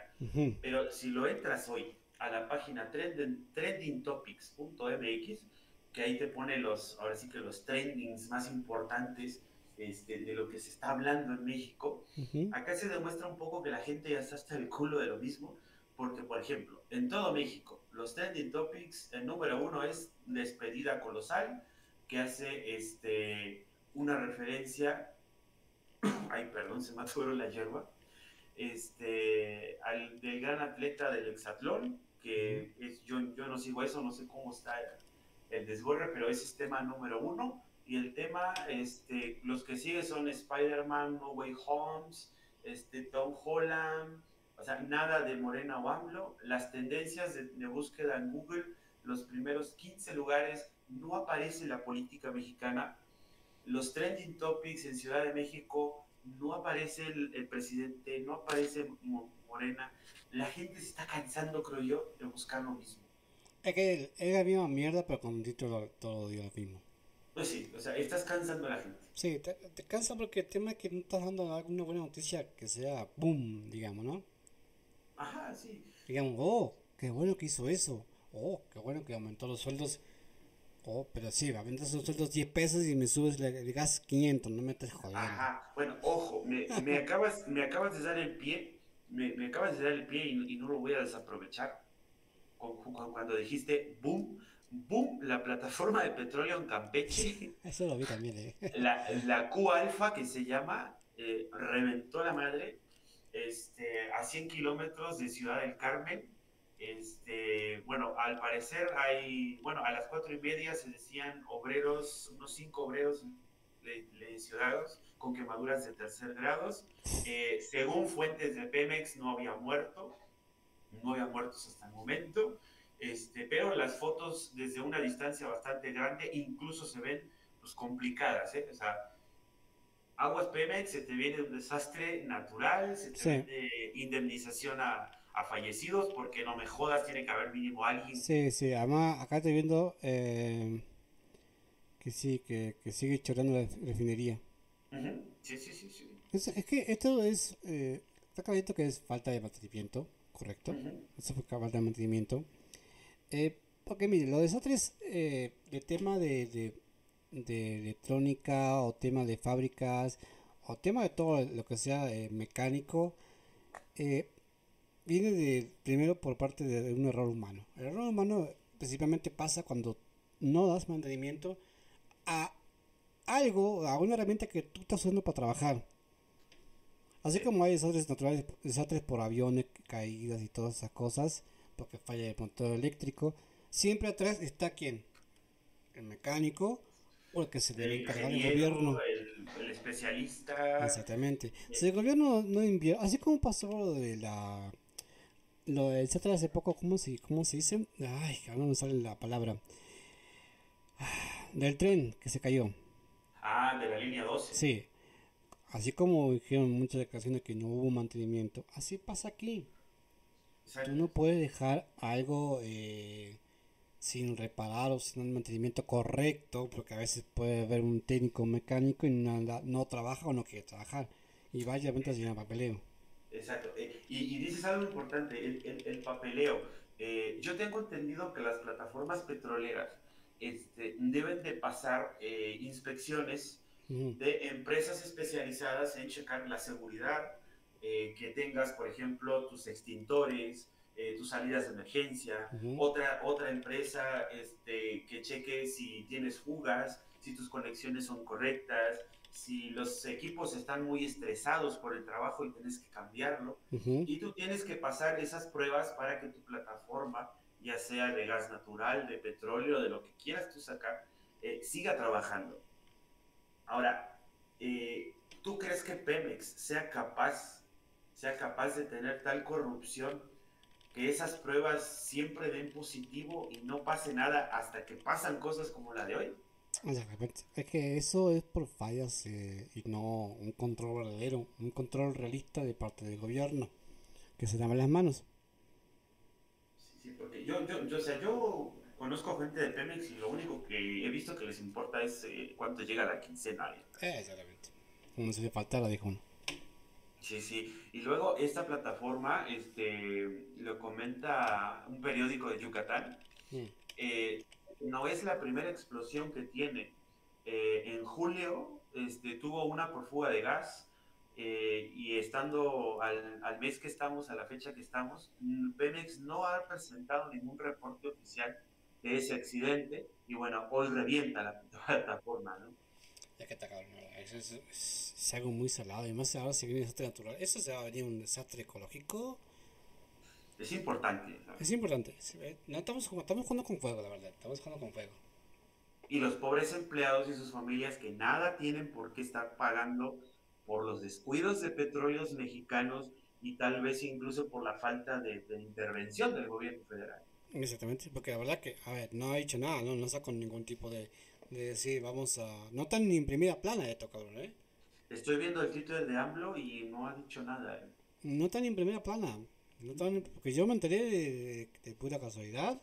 Pero si lo entras hoy a la página trendingtopics.mx, que ahí te pone los, ahora sí que los trendings más importantes este, de lo que se está hablando en México, acá se demuestra un poco que la gente ya está hasta el culo de lo mismo, porque por ejemplo, en todo México, los trending topics, el número uno es Despedida Colosal, que hace este, una referencia, [COUGHS] ay, perdón, se me atoró la hierba, este, al, del gran atleta del hexatlón, que es, yo, yo no sigo eso, no sé cómo está el, el desgorre, pero ese es tema número uno. Y el tema, este, los que siguen son Spider-Man, No Way Homes, este, Tom Holland, o sea, nada de Morena o AMLO. Las tendencias de, búsqueda en Google, los primeros 15 lugares, no aparece la política mexicana. Los trending topics en Ciudad de México, no aparece el, presidente, no aparece Morena. La gente se está cansando, creo yo, de buscar lo mismo. Es que es la misma mierda, pero con un título todo día lo mismo. Pues sí, o sea, estás cansando a la gente. Sí, te, te cansa porque el tema es que no estás dando alguna buena noticia que sea boom, digamos, ¿no? Ajá, sí. Digamos, oh, qué bueno que hizo eso. Oh, qué bueno que aumentó los sueldos. Oh, pero sí, aumentas los sueldos 10 pesos y me subes el gas 500, no me estés jodiendo. Ajá, bueno, ojo, me, me, acabas, me acabas de dar el pie, me, me acabas de dar el pie y, y, no lo voy a desaprovechar. Cuando dijiste, boom, boom, la plataforma de petróleo en Campeche. Eso lo vi también, eh. La, la Q-Alfa que se llama, eh, reventó la madre este, a 100 kilómetros de Ciudad del Carmen. Este, bueno, al parecer hay, bueno, a las cuatro y media se decían obreros, unos cinco obreros lesionados con quemaduras de tercer grado. Eh, según fuentes de Pemex, no había muerto, no había muertos hasta el momento, este, pero las fotos desde una distancia bastante grande incluso se ven pues, complicadas, ¿eh? o sea, Aguas Pemex, se te viene un desastre natural, se te viene indemnización a, fallecidos, porque no me jodas, tiene que haber mínimo alguien. Sí, sí, además acá estoy viendo eh, que sí, que, sigue chorando la refinería. Sí, sí, sí, sí. Es, que esto es, eh, está clarito que es falta de mantenimiento, correcto. Eso fue falta de mantenimiento. Eh, porque mire, los desastres, eh, el tema de de electrónica o tema de fábricas o tema de todo lo que sea eh, mecánico eh, viene de primero por parte de un error humano. El error humano principalmente pasa cuando no das mantenimiento a algo, a una herramienta que tú estás usando para trabajar. Así como hay desastres naturales, desastres por aviones, caídas y todas esas cosas, porque falla el motor eléctrico, siempre atrás está quién? El mecánico o el que se debe encargar del gobierno. El, especialista. Exactamente. Si el gobierno no invierte, así como pasó lo de la lo del de hace poco, ¿cómo se, ¿cómo se dice? Ay, ahora no sale la palabra. Del tren que se cayó. Ah, de la línea 12. Sí. Así como dijeron muchas ocasiones que no hubo mantenimiento, así pasa aquí. Tú no puedes dejar algo eh, sin reparar o sin un mantenimiento correcto, porque a veces puede haber un técnico mecánico y no, no trabaja o no quiere trabajar. Y vaya ventas sin papeleo. Exacto. Eh, y, dices algo importante, el, papeleo. Eh, yo tengo entendido que las plataformas petroleras este, deben de pasar eh, de empresas especializadas en checar la seguridad, que tengas, por ejemplo, tus extintores, tus salidas de emergencia, otra, otra empresa este, que cheque si tienes fugas, si tus conexiones son correctas, si los equipos están muy estresados por el trabajo y tienes que cambiarlo, y tú tienes que pasar esas pruebas para que tu plataforma, ya sea de gas natural, de petróleo, de lo que quieras tú sacar, eh, siga trabajando. Ahora, eh, ¿tú crees que Pemex sea capaz, sea capaz de tener tal corrupción que esas pruebas siempre den positivo y no pase nada hasta que pasan cosas como la de hoy? Es que eso es por fallas eh, y no un control verdadero, un control realista de parte del gobierno que se lava las manos. Sí, sí, porque yo, yo, yo, o sea, yo conozco gente de Pemex y lo único que he visto que les importa es eh, cuánto llega la quincena. Eh, exactamente. Como si le faltara, dijo uno. Sí, sí. Y luego esta plataforma, este, lo comenta un periódico de Yucatán. Mm. Eh, no es la primera explosión que tiene. Eh, en julio este, tuvo una por fuga de gas eh, y estando al, al, mes que estamos, a la fecha que estamos, mm, Pemex no ha presentado ningún reporte oficial de ese accidente y bueno, hoy revienta la [LAUGHS] plataforma, ¿no? Ya que está cabrón, eso es, es, algo muy salado y más ahora si viene un desastre natural. ¿Eso se va a venir un desastre ecológico? Es importante. Es importante. No estamos, estamos jugando con fuego, la verdad. Estamos jugando con fuego. Y los pobres empleados y sus familias que nada tienen por qué estar pagando por los descuidos de petróleos mexicanos y tal vez incluso por la falta de, intervención del gobierno federal. Exactamente, porque la verdad que, a ver, no ha dicho nada, no, no está con ningún tipo de, de decir, vamos a... No ni en primera plana esto, cabrón, ¿eh? Estoy viendo el título de AMLO y no ha dicho nada. ¿eh? No ni en primera plana. No porque yo me enteré de, de, pura casualidad.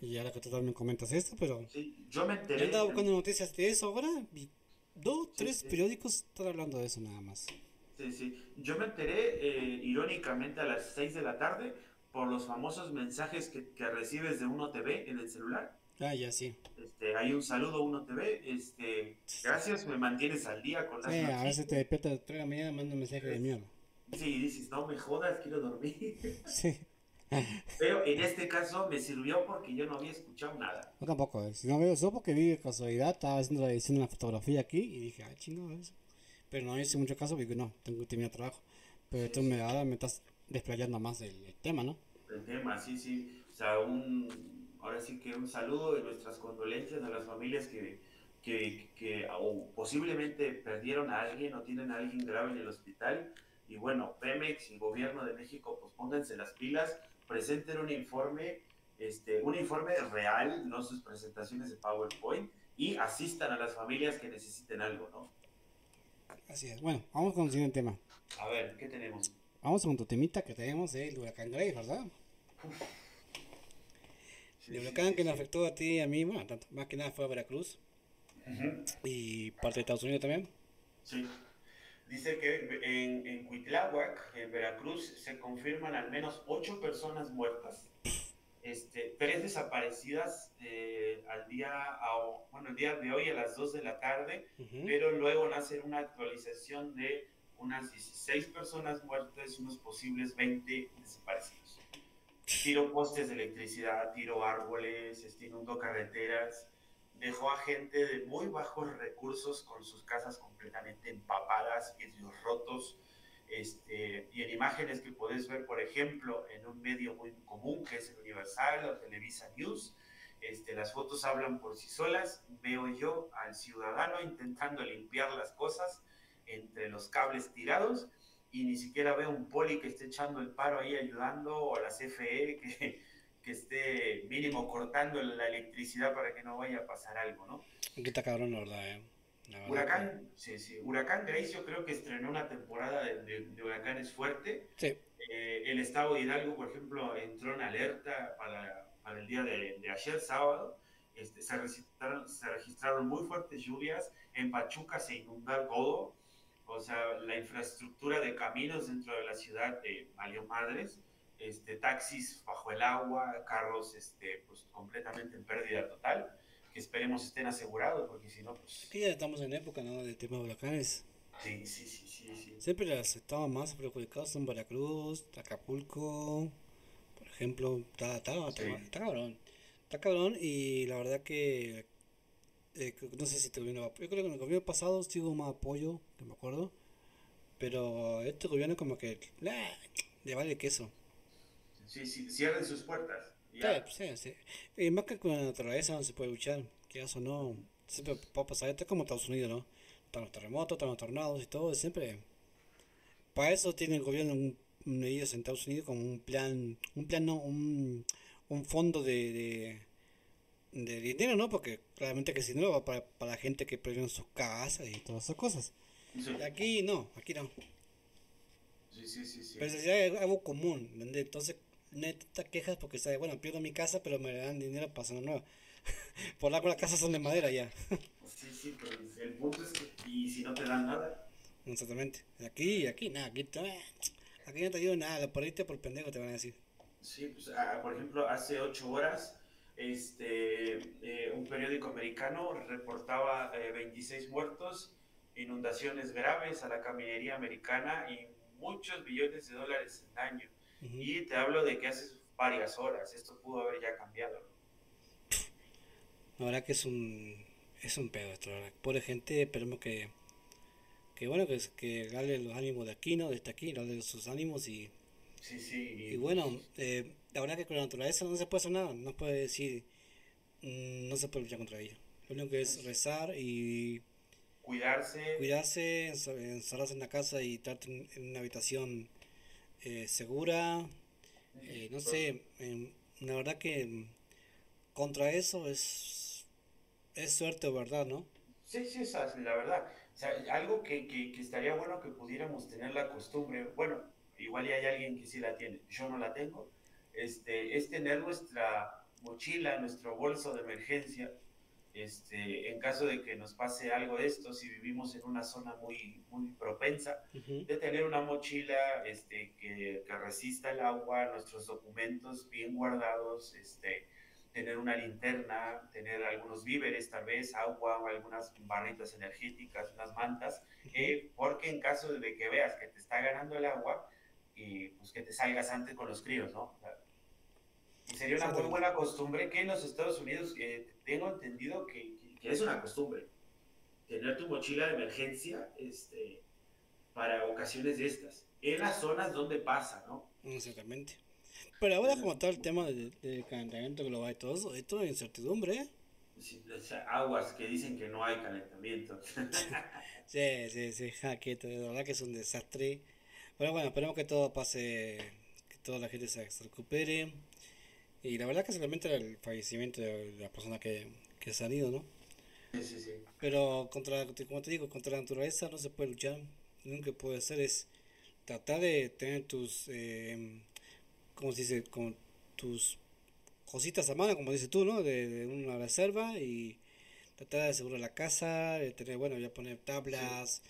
Y ahora que tú también comentas esto, pero. Sí, yo me enteré. Yo andaba buscando noticias de eso ahora. Y dos, tres periódicos están hablando de eso nada más. Sí, sí. Yo me enteré eh, irónicamente a las 6 de la tarde por los famosos mensajes que, que recibes de Uno TV en el celular. Ah, ya sí. Este, hay un saludo Uno TV. Este, gracias, me mantienes al día con las sí, a veces te despiertas a las mañana manda un mensaje de mierda. Sí, dices, no me jodas, quiero dormir. [LAUGHS] Sí. [LAUGHS] Pero en este caso me sirvió porque yo no había escuchado nada. Yo tampoco, eh. si no veo eso porque vi de casualidad, estaba haciendo la edición de la fotografía aquí y dije, ah, chingado eso. Pero no hice mucho caso porque no, tengo que terminar trabajo. Pero tú me, ahora me estás desplayando más del, tema, ¿no? El tema, sí, sí. O sea, un, ahora sí que un saludo y nuestras condolencias a las familias que, que, que o posiblemente perdieron a alguien o tienen a alguien grave en el hospital y bueno, Pemex y Gobierno de México, pues pónganse las pilas, presenten un informe, este, un informe real, no sus presentaciones de PowerPoint, y asistan a las familias que necesiten algo, ¿no? Así es. Bueno, vamos con el siguiente tema. A ver, ¿qué tenemos? Vamos con tu temita que tenemos el huracán Grace, ¿verdad? El huracán que nos afectó a ti y a mí, bueno, tanto, más que nada fue a Veracruz. Y parte de Estados Unidos también. Sí. Dice que en, en Cuitláhuac, en Veracruz, se confirman al menos ocho personas muertas. Este, tres desaparecidas eh, al día, bueno, el día de hoy a las 2 de la tarde, pero luego nace una actualización de unas 16 personas muertas y unos posibles 20 desaparecidos. Tiro postes de electricidad, tiro árboles, este, inundó carreteras, dejó a gente de muy bajos recursos con sus casas completamente empapadas, vidrios rotos, este, y en imágenes que podés ver, por ejemplo, en un medio muy común que es el Universal o Televisa News, este, las fotos hablan por sí solas, veo yo al ciudadano intentando limpiar las cosas entre los cables tirados y ni siquiera veo un poli que esté echando el paro ahí ayudando o la CFE que, que esté mínimo cortando la electricidad para que no vaya a pasar algo, ¿no? Aquí está cabrón, la verdad, ¿eh? Huracán, sí, sí. Huracán Grace yo creo que estrenó una temporada de, de, huracanes fuerte. Sí. Eh, el estado de Hidalgo, por ejemplo, entró en alerta para, para el día de, de, ayer, sábado. Este, se, registraron, se registraron muy fuertes lluvias. En Pachuca se inundó todo. O sea, la infraestructura de caminos dentro de la ciudad de valió madres. Este, taxis bajo el agua, carros este, pues, completamente en pérdida total esperemos estén asegurados, porque si no, pues... Aquí ya estamos en época, ¿no? Del tema de huracanes. Sí, sí, sí, sí, sí. Siempre las estaban más perjudicados son Veracruz, Acapulco, por ejemplo, está, está, está, cabrón. Está cabrón y la verdad que eh, no sé si te gobierno, yo creo que en el gobierno pasado sigo más apoyo, que me acuerdo, pero este gobierno como que le vale queso. Sí, sí, cierren sus puertas. Sí, sí, Y más que con la naturaleza no se puede luchar, que eso no, siempre va a pasar, esto es como Estados Unidos, ¿no? Están los terremotos, están los tornados y todo, siempre. Para eso tiene el gobierno un, ellos en Estados Unidos como un plan, un plan no, un, un fondo de, de, dinero, ¿no? Porque claramente que si no va para, para la gente que perdió sus casas y todas esas cosas. Aquí no, aquí no. Sí, sí, sí, sí. Pero es algo común, Entonces neta quejas porque sabe, bueno, pierdo mi casa, pero me dan dinero para hacer una nueva. [LAUGHS] Por la las casas son de madera ya. sí, sí, pero el punto es que, y si no te dan nada. Exactamente. Aquí, aquí, nada, aquí, aquí no te digo nada, por irte por pendejo te van a decir. Sí, pues, ah, por ejemplo, hace ocho horas, este, eh, un periódico americano reportaba 26 eh, muertos, inundaciones graves a la caminería americana y muchos billones de dólares en daño. Y te hablo de que hace varias horas, esto pudo haber ya cambiado. La verdad que es un, es un pedo esto, la Pobre gente, esperemos que, que bueno, que, que darle los ánimos de aquí, ¿no? Desde aquí, darle sus ánimos y... Sí, sí. Y, bueno, eh, la verdad que con la naturaleza no se puede hacer nada, no puede decir, mm, no se puede luchar contra ello. Lo único que es rezar y... Cuidarse. Cuidarse, encerrarse en la casa y estar en una habitación eh, segura, eh, no sé, em, la verdad que em, contra eso es, es suerte o verdad, ¿no? Sí, sí, esa es la verdad. O sea, algo que, que, que, estaría bueno que pudiéramos tener la costumbre, bueno, igual hay alguien que sí la tiene, yo no la tengo, este, es tener nuestra mochila, nuestro bolso de emergencia, este, en caso de que nos pase algo de esto, si vivimos en una zona muy, muy propensa, de tener una mochila este, que, que, resista el agua, nuestros documentos bien guardados, este, tener una linterna, tener algunos víveres, tal vez agua, o algunas barritas energéticas, unas mantas, eh, porque en caso de que veas que te está ganando el agua, y pues que te salgas antes con los críos, ¿no? Y sería una muy buena costumbre que en los Estados Unidos eh, tengo entendido que, que, es una costumbre. Tener tu mochila de emergencia este, para ocasiones de estas. En las zonas donde pasa, ¿no? Exactamente. Pero ahora como tal el tema del, calentamiento global y todo eso, esto es incertidumbre, ¿eh? aguas que dicen que no hay calentamiento. [LAUGHS] sí, sí, sí, que de verdad que es un desastre. Pero bueno, esperemos que todo pase, que toda la gente se recupere. Y la verdad que se lamenta el fallecimiento de la persona que, que ha ido, ¿no? Sí, sí, sí. Pero, contra, como te digo, contra la naturaleza no se puede luchar. Lo único que puede hacer es tratar de tener tus, eh, ¿cómo se dice? Con tus cositas a mano, como dices tú, ¿no? De, una reserva y tratar de asegurar la casa, de tener, bueno, ya poner tablas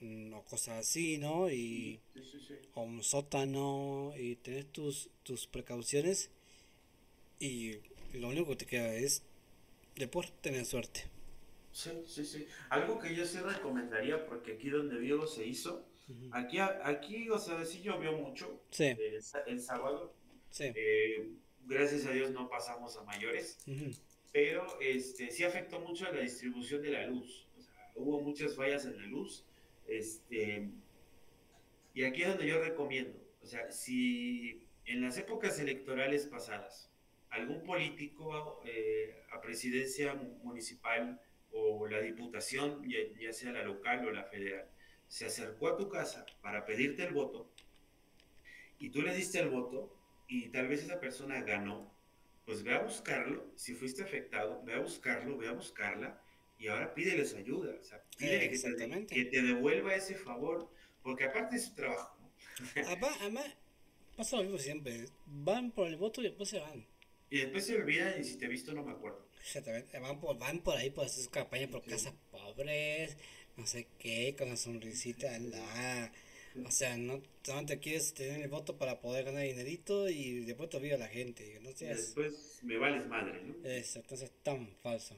mm, o cosas así, ¿no? Y, o un sótano y tener tus, tus precauciones y lo único que te queda es después tener suerte. Sí, sí, sí. Algo que yo sí recomendaría, porque aquí donde vivo se hizo, Aquí, aquí, o sea, sí llovió mucho sí. el, el, sábado. Sí. Eh, gracias a Dios no pasamos a mayores, pero este, sí afectó mucho la distribución de la luz. O sea, hubo muchas fallas en la luz. Este, y aquí es donde yo recomiendo, o sea, si en las épocas electorales pasadas algún político eh, a presidencia municipal o la diputación, ya, sea la local o la federal, se acercó a tu casa para pedirte el voto y tú le diste el voto y tal vez esa persona ganó, pues ve a buscarlo, si fuiste afectado, ve a buscarlo, ve a buscarla y ahora pídeles ayuda, o sea, pídele que te, que te, devuelva ese favor, porque aparte es su trabajo. Además, pasa lo mismo siempre, van por el voto y después se van. Y después se olvidan y si te he visto no me acuerdo. Exactamente, van por, van por ahí por hacer su campaña por casas pobres, no sé qué, con la sonrisita, anda. O sea, no solamente quieres tener el voto para poder ganar dinerito y después te olvida la gente. No y después me vales madre, ¿no? Eso, entonces es tan falso.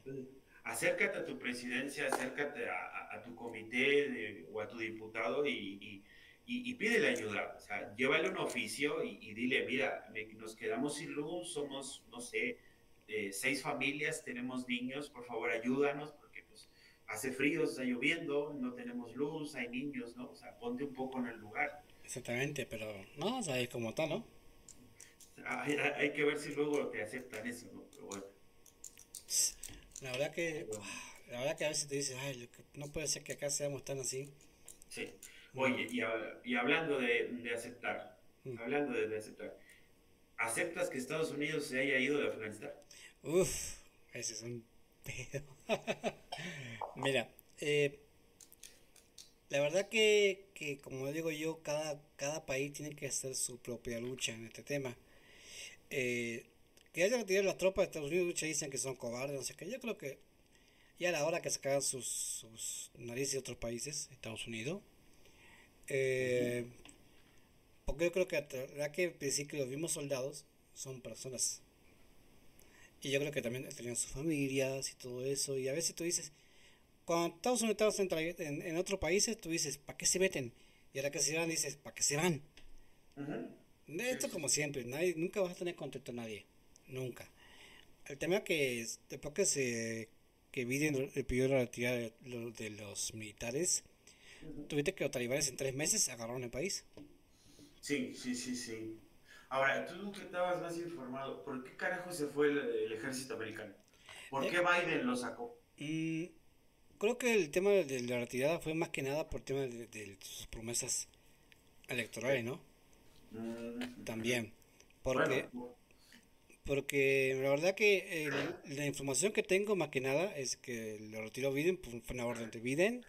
Acércate a tu presidencia, acércate a, a tu comité o a tu diputado y, y, y, pídele ayuda. O sea, llévale un oficio y, dile, mira, nos quedamos sin luz, somos, no sé, eh, seis familias, tenemos niños, por favor ayúdanos, porque pues hace frío, está lloviendo, no tenemos luz, hay niños, ¿no? O sea, ponte un poco en el lugar. Exactamente, pero no, o sea, es como tal, ¿no? Hay, hay, que ver si luego te aceptan eso, ¿no? Pero bueno. La verdad que, la verdad que a veces te dices, ay, no puede ser que acá seamos tan así. Sí. Oye, y, y hablando de, de aceptar, hablando de, de aceptar, ¿aceptas que Estados Unidos se haya ido de Afganistán? Uf, ese es un pedo. [LAUGHS] Mira, eh, la verdad que, que, como digo yo, cada, cada país tiene que hacer su propia lucha en este tema. Eh, que haya retirado las tropas de Estados Unidos, muchos dicen que son cobardes, no sé qué. Yo creo que ya era hora que sacaran sus, sus narices de otros países, Estados Unidos. Eh, porque yo creo que la que decir que los mismos soldados son personas y yo creo que también tenían sus familias y todo eso. Y a veces tú dices, cuando Estados Unidos en, en, otros países, tú dices, ¿para qué se meten? Y ahora que se van, dices, ¿para qué se van? Esto como siempre, nadie, nunca vas a tener contento a nadie. Nunca. El tema que después que se que Biden pidió la retirada de, los militares, tuviste que los talibanes en tres meses agarraron el país. Sí, sí, sí, sí. Ahora, tú que estabas más informado, ¿por qué carajo se fue el, ejército americano? ¿Por qué eh, Biden lo sacó? Mm, creo que el tema de la retirada fue más que nada por tema de, sus promesas electorales, ¿no? Mm, También. Porque, porque la verdad que la información que tengo más que nada es que lo retiró Biden, fue una orden de Biden,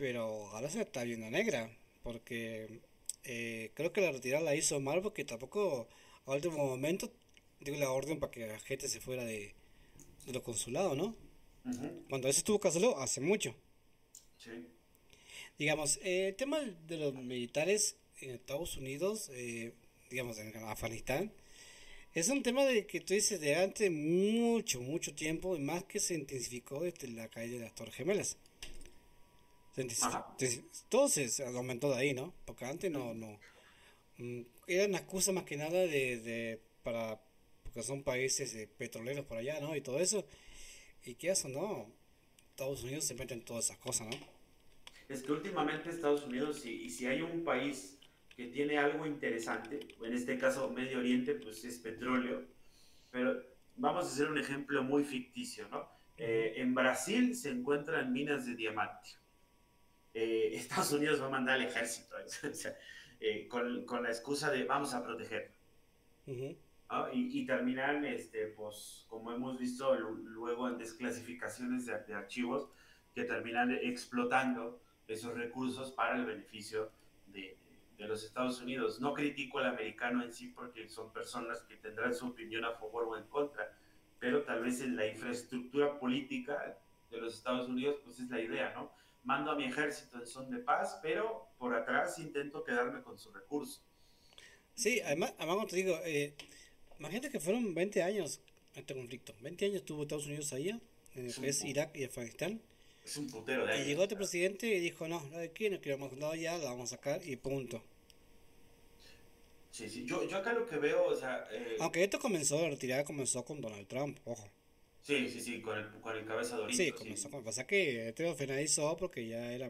pero ahora se está viendo negra, porque eh, creo que la retirada la hizo mal porque tampoco a último momento dio la orden para que la gente se fuera de, de los consulados, ¿no? Cuando eso estuvo casado hace mucho. Sí. Digamos, eh, el tema de los militares en Estados Unidos, eh, digamos, en Afganistán, es un tema de que tú dices de antes mucho, mucho tiempo, y más que se intensificó desde la caída de las Torres Gemelas. Todo se, aumentó de ahí, ¿no? Porque antes no, no. Mm, era una excusa más que nada de, de para, porque son países eh, petroleros por allá, ¿no? Y todo eso. Y qué eso, ¿no? Estados Unidos se mete en todas esas cosas, ¿no? Es que últimamente Estados Unidos, y, y si hay un país que tiene algo interesante, en este caso Medio Oriente, pues es petróleo, pero vamos a hacer un ejemplo muy ficticio, ¿no? Eh, en Brasil se encuentran minas de diamante. Eh, [LAUGHS] Estados Unidos va a mandar al ejército, [LAUGHS] eh, con, con, la excusa de vamos a proteger. y, y, terminan, este, pues, como hemos visto luego en desclasificaciones de, de, archivos, que terminan explotando esos recursos para el beneficio de, de, los Estados Unidos. No critico al americano en sí porque son personas que tendrán su opinión a favor o en contra, pero tal vez en la infraestructura política de los Estados Unidos, pues es la idea, ¿no? Mando a mi ejército en son de paz, pero por atrás intento quedarme con su recurso. Sí, además, además te digo, eh, imagínate que fueron 20 años este conflicto. 20 años tuvo Estados Unidos ahí, en el Irak y Afganistán. Es un putero de Y años. llegó otro presidente y dijo, no, no de aquí no queremos, no, ya la vamos a sacar y punto. Sí, sí. Yo, yo acá lo que veo, o sea, eh, Aunque esto comenzó, la retirada comenzó con Donald Trump, ojo. Sí, sí, sí, con el, con el cabeza dorito. Sí, comenzó con... Pasa que lo finalizó porque ya era...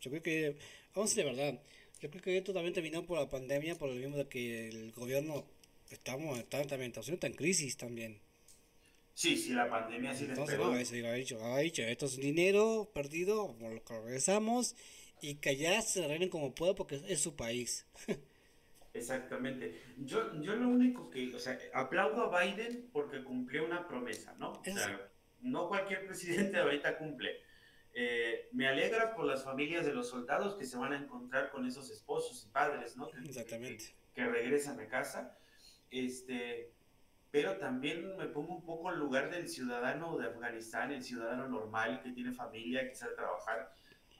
Yo creo que... Vamos a decir la verdad. Yo creo que esto también terminó por la pandemia, por lo mismo de que el gobierno... Estamos, está también, está en crisis también. Sí, sí, la pandemia sí les Entonces, pegó. no, eso ha dicho, ha dicho, esto es dinero perdido, lo regresamos, y que allá se arreglen como pueda porque es su país. [LAUGHS] Exactamente. Yo, yo lo único que, o sea, aplaudo a Biden porque cumplió una promesa, ¿no? O sea, no cualquier [LAUGHS] presidente ahorita cumple. Eh, me alegra por las familias de los soldados que se van a encontrar con esos esposos y padres, ¿no? Que, Exactamente. que, que regresan a casa. Este, pero también me pongo un poco en lugar del ciudadano de Afganistán, el ciudadano normal que tiene familia, que sabe trabajar.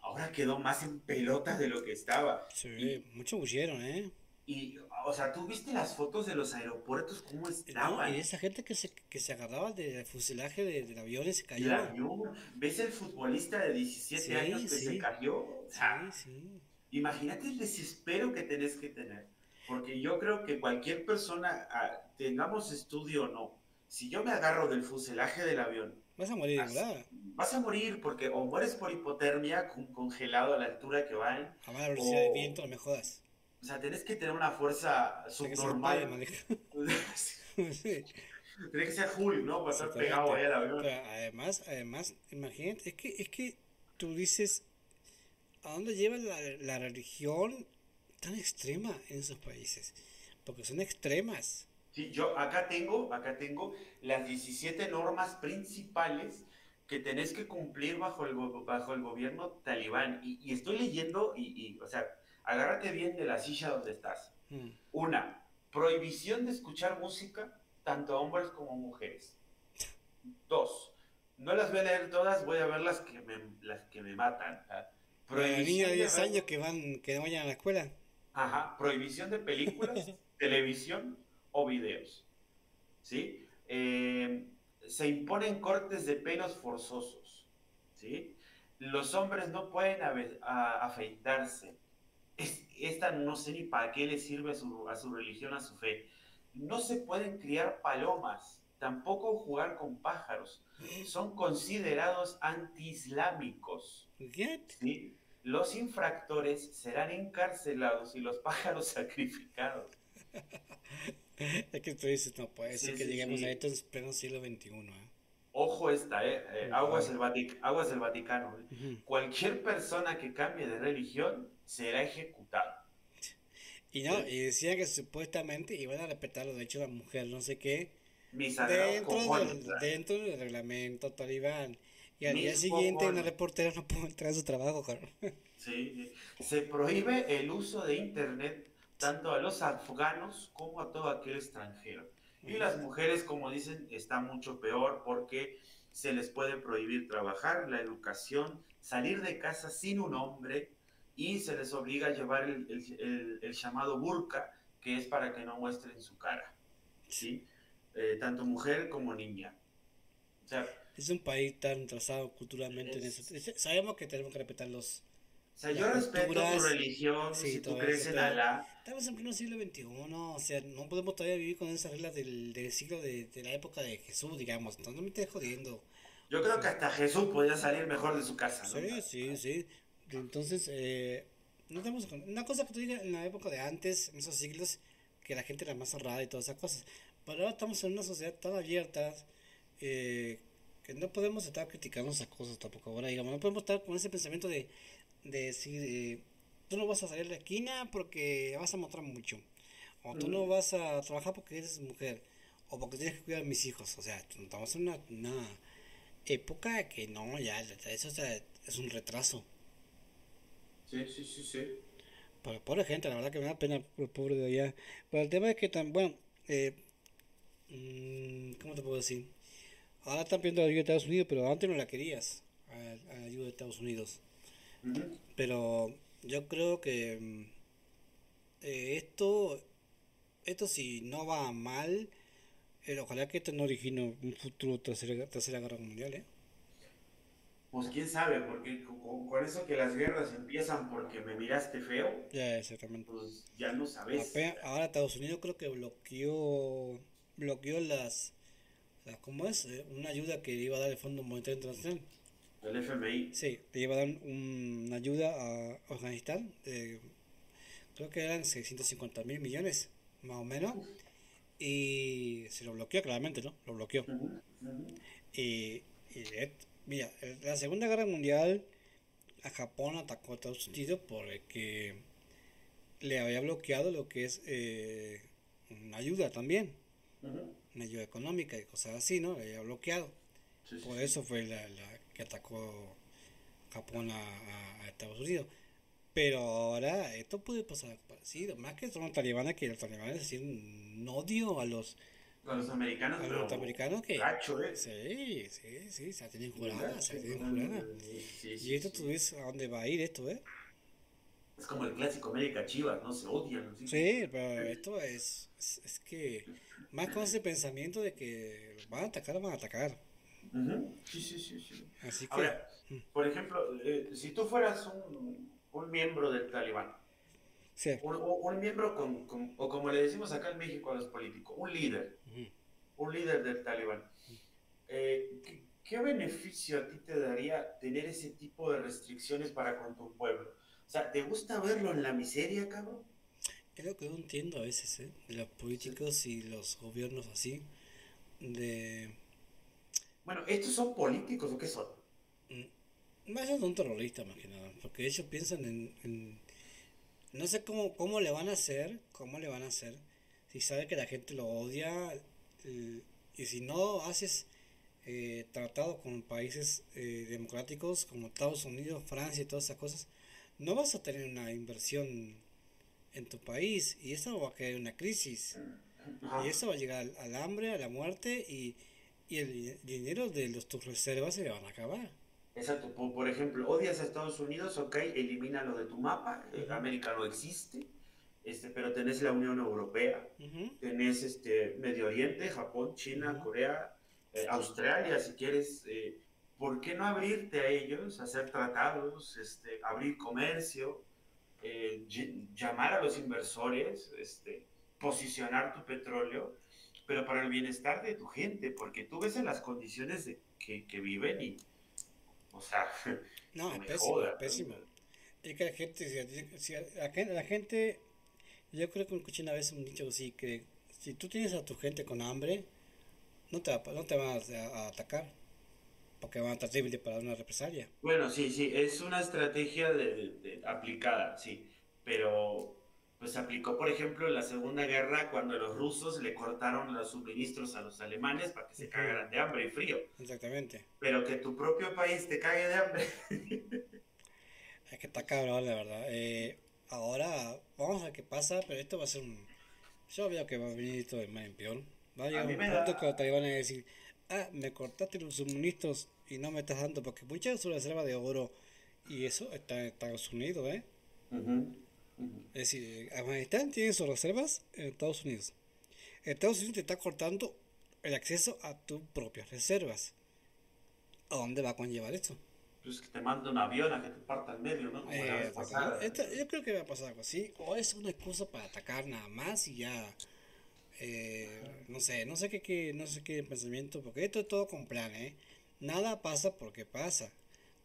Ahora quedó más en pelotas de lo que estaba. Sí, mucho huyeron, ¿eh? Y, o sea, ¿tú viste las fotos de los aeropuertos cómo No, estaban? y esa gente que se, que se agarraba del fuselaje de- del avión y se El cayó. avión. ¿Ves el futbolista de 17 Sí, años que sí. se cayó? O sea, Sí, imagínate el desespero que tenés que tener. Porque yo creo que cualquier persona, ah, tengamos estudio o no, si yo me agarro del fuselaje del avión, Vas a morir, Así. ¿verdad? vas a morir porque o mueres por hipotermia, con- congelado a la altura que van, A mala velocidad de O- viento, no me jodas. O sea, tenés que tener una fuerza subnormal. [LAUGHS] sí. Tenés que ser Hulk, ¿no? Para estar pegado ahí al avión. Además, además, imagínate, es que, es que tú dices, ¿a dónde lleva la, la religión tan extrema en esos países? Porque son extremas. Sí, yo acá tengo, acá tengo las 17 normas principales que tenés que cumplir bajo el, bajo el gobierno talibán. Y, y estoy leyendo, y, y, o sea, agárrate bien de la silla donde estás. Mm. Una, prohibición de escuchar música, tanto a hombres como a mujeres. Dos, no las voy a leer todas, voy a ver las que me, las que me matan. ¿ah? Niños de Prohibición 10 ver- años que van, que vayan a la escuela. Ajá, prohibición de películas, [LAUGHS] televisión o videos. ¿Sí? Eh, se imponen cortes de pelos forzosos. ¿Sí? Los hombres no pueden a- afeitarse. Es- esta no sé ni para qué le sirve a su, a su religión, a su fe. No se pueden criar palomas, tampoco jugar con pájaros. Son considerados antiislámicos. ¿Qué? ¿sí? Los infractores serán encarcelados y los pájaros [LAUGHS] sacrificados. [LAUGHS] Es que tú dices, no puede Sí, ser que sí, lleguemos sí. a esto en pleno siglo XXI. ¿eh? Ojo esta, ¿eh? Eh, aguas, el Vatic- aguas del Vaticano. ¿eh? Ujú. Cualquier persona que cambie de religión será ejecutada. Y no, y decían que supuestamente iban a respetar los derechos de la mujer, no sé qué, dentro del, dentro del reglamento talibán. Y al Mis día siguiente una cojones. reportera no pudo entrar a su trabajo, cabrón. [LAUGHS] Sí. Se prohíbe el uso de Internet tanto a los afganos como a todo aquel extranjero. Y las mujeres, como dicen, está mucho peor porque se les puede prohibir trabajar, la educación, salir de casa sin un hombre y se les obliga a llevar el, el- el- el llamado burka, que es para que no muestren su cara. ¿sí? Eh, tanto mujer como niña. O sea, Es un país tan trazado culturalmente en Es- eso. Es- Sabemos que tenemos que respetar los... o sea, yo respeto tu religión, sí, si tú crees eso, en Alá. Estamos en pleno siglo XXI, o sea, no podemos todavía vivir con esas reglas del, del siglo de, de la época de Jesús, digamos. Entonces no me estés jodiendo. Yo creo que hasta Jesús podía salir mejor de su casa. ¿no? Sí, sí, sí. Entonces, eh, no con- una cosa que tú digas en la época de antes, en esos siglos, que la gente era más cerrada y todas esas cosas. Pero ahora estamos en una sociedad tan abierta eh, que no podemos estar criticando esas cosas tampoco. Ahora, digamos, no podemos estar con ese pensamiento de, de decir, eh, tú no vas a salir de la esquina porque vas a mostrar mucho. O tú no vas a trabajar porque eres mujer. O porque tienes que cuidar a mis hijos. O sea, estamos en una, una época que no, ya, eso o sea, es un retraso. Sí, sí, sí, sí. Para pobre gente, la verdad que me da pena el pobre de allá. Pero el tema es que tan, bueno, eh, mm, ¿cómo te puedo decir? Ahora están pidiendo ayuda de Estados Unidos, pero antes no la querías, a, a ayuda de Estados Unidos. Pero yo creo que mm, eh, esto, esto si no va mal, eh, ojalá que esto no origine un futuro tercera, tercera guerra mundial, ¿eh? Pues quién sabe, porque con, con, eso que las guerras empiezan porque me miraste feo. Ya, exactamente. Pues ya no sabes. Ahora Estados Unidos creo que bloqueó bloqueó las, ¿cómo es? Eh, una ayuda que iba a dar el Fondo Monetario Internacional. El FMI. Sí, le iba a dar una ayuda a Afganistán. creo que eran 650 mil millones, más o menos. Y se lo bloqueó claramente, ¿no? Lo bloqueó. Y, y mira, la Segunda Guerra Mundial, a Japón atacó a Estados Unidos porque le había bloqueado lo que es eh, una ayuda también. Una ayuda económica y cosas así, ¿no? Le había bloqueado. Por eso fue la, que atacó Japón a, Estados Unidos. Pero ahora esto puede pasar parecido. Más que son los talibanes, que los talibanes decían un odio a los a los americanos, a los norteamericanos que gacho, ¿eh? sí, sí, sí, se tienen jurada, se tienen jurada. y esto tú ves a dónde va a ir esto, ¿eh? Es como el clásico América Chivas, ¿no? Se odian. ¿sí? sí, pero esto es, es, que más con ese pensamiento de que van a atacar, van a atacar. Sí, sí, sí, sí. Así que, Ahora, mm. por ejemplo, eh, si tú fueras un, un miembro del talibán, sí. un, un, miembro con, con, o como le decimos acá en México a los políticos, un líder, un líder del talibán, eh, ¿qué, ¿qué beneficio a ti te daría tener ese tipo de restricciones para con tu pueblo? O sea, ¿te gusta verlo en la miseria, cabrón? Es lo que no entiendo a veces, ¿eh? De los políticos y los gobiernos así. De. Bueno, ¿estos son políticos o qué son? Mm, más son terroristas, más que nada. Porque ellos piensan en. No sé cómo, cómo le van a hacer. Cómo le van a hacer. Si sabe que la gente lo odia. y si no haces. Eh, tratado con países eh, democráticos como Estados Unidos, Francia y todas esas cosas, no vas a tener una inversión en tu país y eso va a crear una crisis. Y eso va a llegar al, hambre, a la muerte y, y el dinero de los, tus reservas se le van a acabar. Exacto, por, ejemplo, odias a Estados Unidos, ok, elimínalo de tu mapa, eh, América no existe, este, pero tenés la Unión Europea, tenés este, Medio Oriente, Japón, China, Corea, eh, Australia, si quieres, eh, ¿por qué no abrirte a ellos, hacer tratados, este, abrir comercio, eh, llamar a los inversores, este, posicionar tu petróleo, pero para el bienestar de tu gente, porque tú ves en las condiciones de que, que viven y, o sea, [LAUGHS] no, es pésimo, pésimo. Es que la gente, si, la, gente, yo creo que escuché una vez un dicho así, que si tú tienes a tu gente con hambre, no te, no te van a atacar porque van a estar débiles para una represalia. Bueno, sí, sí, es una estrategia de, aplicada, sí, pero pues se aplicó, por ejemplo, en la Segunda Guerra cuando los rusos le cortaron los suministros a los alemanes para que se cagaran de hambre y frío. Exactamente. Pero que tu propio país te cague de hambre. [LAUGHS] es que está cabrón, la verdad. Eh, ahora, vamos a ver qué pasa, pero esto va a ser un... Yo veo que va a venir esto de mal en peor. Va a llegar un punto que te van a decir, ah, me cortaste los suministros y no me estás dando, porque muchas su reserva de oro y eso está en Estados Unidos, ¿eh? Es decir, Afganistán tiene sus reservas en Estados Unidos. Estados Unidos te está cortando el acceso a tus propias reservas. ¿A dónde va a conllevar esto? Pues que te manda un avión a que te parta el medio, ¿no? Eh, yo creo que va a pasar algo así. O es una excusa para atacar nada más y ya eh, no sé, no sé qué, qué, no sé qué pensamiento, porque esto es todo con plan, ¿eh? Nada pasa porque pasa.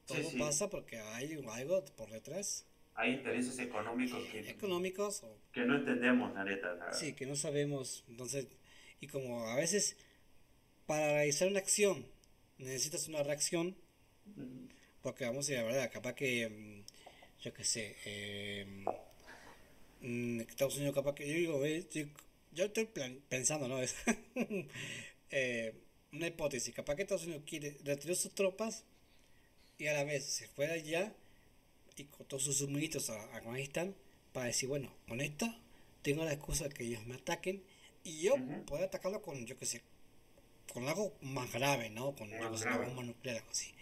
Todo pasa porque hay algo por detrás. Hay intereses económicos que, económicos que no entendemos, la neta. Sí, que no sabemos. Entonces, y como a veces para realizar una acción necesitas una reacción, porque vamos a decir la verdad, capaz que, mm, yo qué sé, eh, mm, Estados Unidos capaz que yo digo, yo estoy pensando, ¿no? Es [LAUGHS] eh, una hipótesis. Capaz que Estados Unidos quiere retirar sus tropas y a la vez se fuera allá y con todos sus suministros a, Afganistán para decir, bueno, con esta tengo la excusa de que ellos me ataquen y yo puedo atacarlo con, yo qué sé, con algo más grave, ¿no? Con una bomba nuclear, algo así.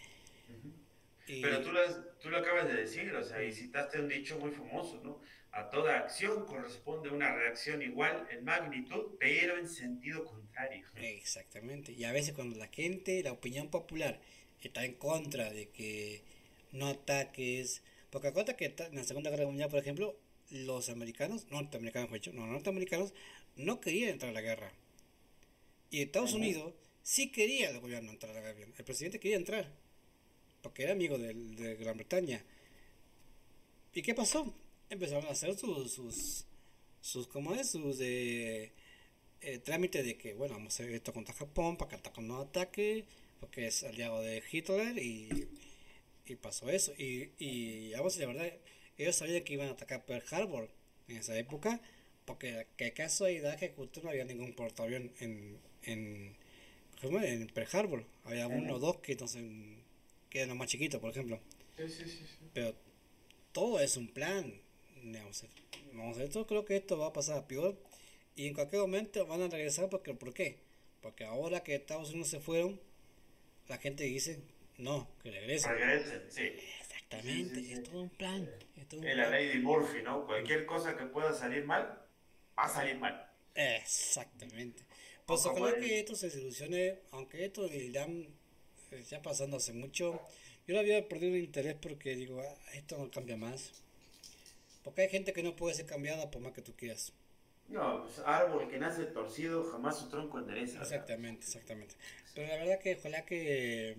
Pero tú lo, tú lo acabas de decir, o sea, y citaste un dicho muy famoso, ¿no? A toda acción corresponde una reacción igual en magnitud, pero en sentido contrario. Exactamente. Y a veces cuando la gente, la opinión popular, está en contra de que no ataques. Porque acuérdate que en la Segunda Guerra Mundial, por ejemplo, los americanos, norteamericanos, hecho, no, norteamericanos, no querían entrar a la guerra. Y Estados Unidos sí quería el gobierno entrar a la guerra. El presidente quería entrar, porque era amigo de, de Gran Bretaña. ¿Y qué pasó? Empezaron a hacer sus, sus, sus ¿cómo es? Sus de, eh, trámites de que, bueno, vamos a hacer esto contra Japón para que Japón no ataque, porque es aliado de Hitler y, y pasó eso. Y, y vamos la verdad, ellos sabían que iban a atacar Pearl Harbor en esa época, porque qué casualidad que justo no había ningún portaavión en, en, en Pearl Harbor. Había uno o dos que entonces que eran los más chiquitos, por ejemplo. Sí, sí, sí. Pero todo es un plan. Vamos a, vamos a ver, yo creo que esto va a pasar a peor. Y en cualquier momento van a regresar porque ¿por qué? Porque ahora que Estados Unidos se fueron, la gente dice, no, que regresen. Regresen, sí. Exactamente, Sí, sí, sí. es todo un plan. Es todo un la plan. de Murphy, ¿no? Cualquier cosa que pueda salir mal, va a salir mal. Exactamente. Pues ojalá que esto se solucione, aunque esto de Irán eh, ya pasando hace mucho, yo lo había perdido el interés porque digo, "Ah, esto no cambia más. Porque hay gente que no puede ser cambiada por más que tú quieras. No, pues árbol que nace torcido, jamás su tronco endereza. Exactamente, exactamente. Pero la verdad que ojalá que,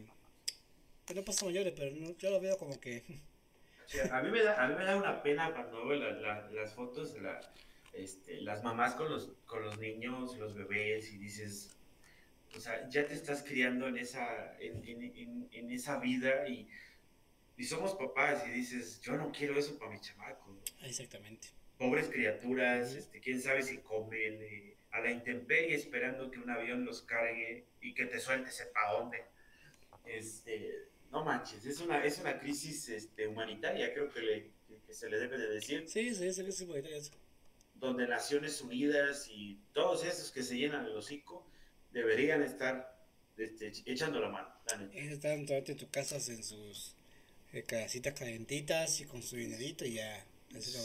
que no pasa mayores, pero no- yo lo veo como que [LAUGHS] Sí, a, mí me da, a mí me da una pena cuando veo la- la- las fotos de la, este, las mamás con los, con los niños, los bebés, y dices, o sea, ya te estás criando en esa, en, en- en- en esa vida y, y somos papás y dices, yo no quiero eso para mi chamaco. exactamente. Pobres criaturas, este, quién sabe si comen eh, a la intemperie esperando que un avión los cargue y que te suelte sepa dónde. Este, no manches, es una, es una crisis este, humanitaria, creo que, le- que- se le debe de decir, Sí, sí, sí, sí, sí, sí. donde Naciones Unidas y todos esos que se llenan el hocico deberían estar este, echando la mano. la neta. Es estar dentro de tu casa en sus eh, casitas calentitas y con su dinerito y ya. Es.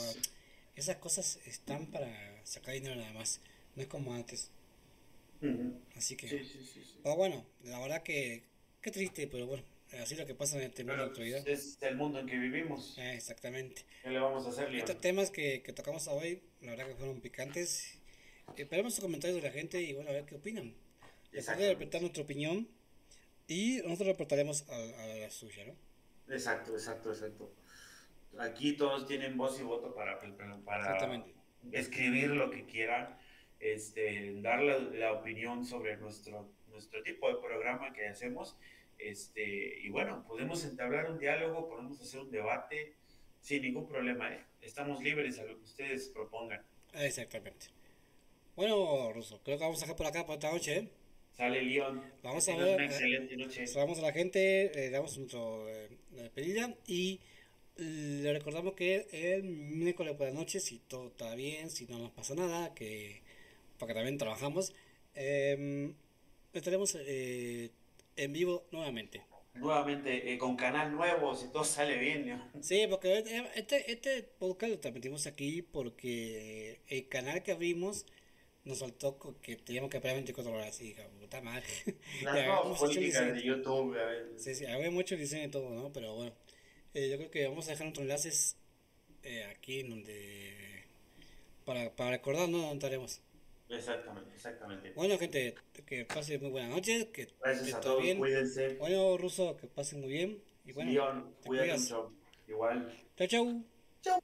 Esas cosas están para sacar dinero nada más, no es como antes. Ujú. Así que, Sí, sí, sí, sí. pero bueno, la verdad que, qué triste, pero bueno, así lo que pasa en este mundo de Pero, actualidad. pues, es el mundo en que vivimos. Ah, exactamente. ¿Qué le vamos a hacer, Leon? Estos temas que, que tocamos hoy, la verdad que fueron picantes. Esperemos sus comentarios de la gente y bueno, a ver qué opinan. Después de Exactamente. reportar nuestra opinión y nosotros reportaremos a, a la suya, ¿no? Exacto, exacto, exacto. Aquí todos tienen voz y voto para, para escribir lo que quieran, este, dar la, la opinión sobre nuestro, nuestro tipo de programa que hacemos. Este, y bueno, podemos entablar un diálogo, podemos hacer un debate sin ningún problema. ¿eh? Estamos libres a lo que ustedes propongan. Exactamente. Bueno, Ruso, creo que vamos a dejar por acá por esta noche. ¿eh? Sale León. Vamos a ver, Una eh, excelente noche. Saludamos a la gente, le damos nuestra despedida y le recordamos que el miércoles por la noche, si todo está bien, si no nos pasa nada, que porque también trabajamos, eh, estaremos eh, en vivo nuevamente. Nuevamente, eh, con canal nuevo, si todo sale bien. ¿no? Sí, porque este, este podcast lo transmitimos aquí porque el canal que abrimos nos faltó co- que teníamos que esperar 24 horas y dije, puta madre. Las [LAUGHS] políticas de YouTube. a ver. Sí, sí, había mucho diseño y todo, ¿no? Pero bueno, eh, yo creo que vamos a dejar nuestros enlaces eh, aquí en donde... Para, para recordar, ¿no? ¿Dónde estaremos? Exactamente, exactamente. Bueno, gente, que pasen muy buena noche, que Gracias a todo todos, bien. cuídense. Bueno, Ruso, que pasen muy bien. Y bueno, León, te cuídate mucho. Igual. chau, chau.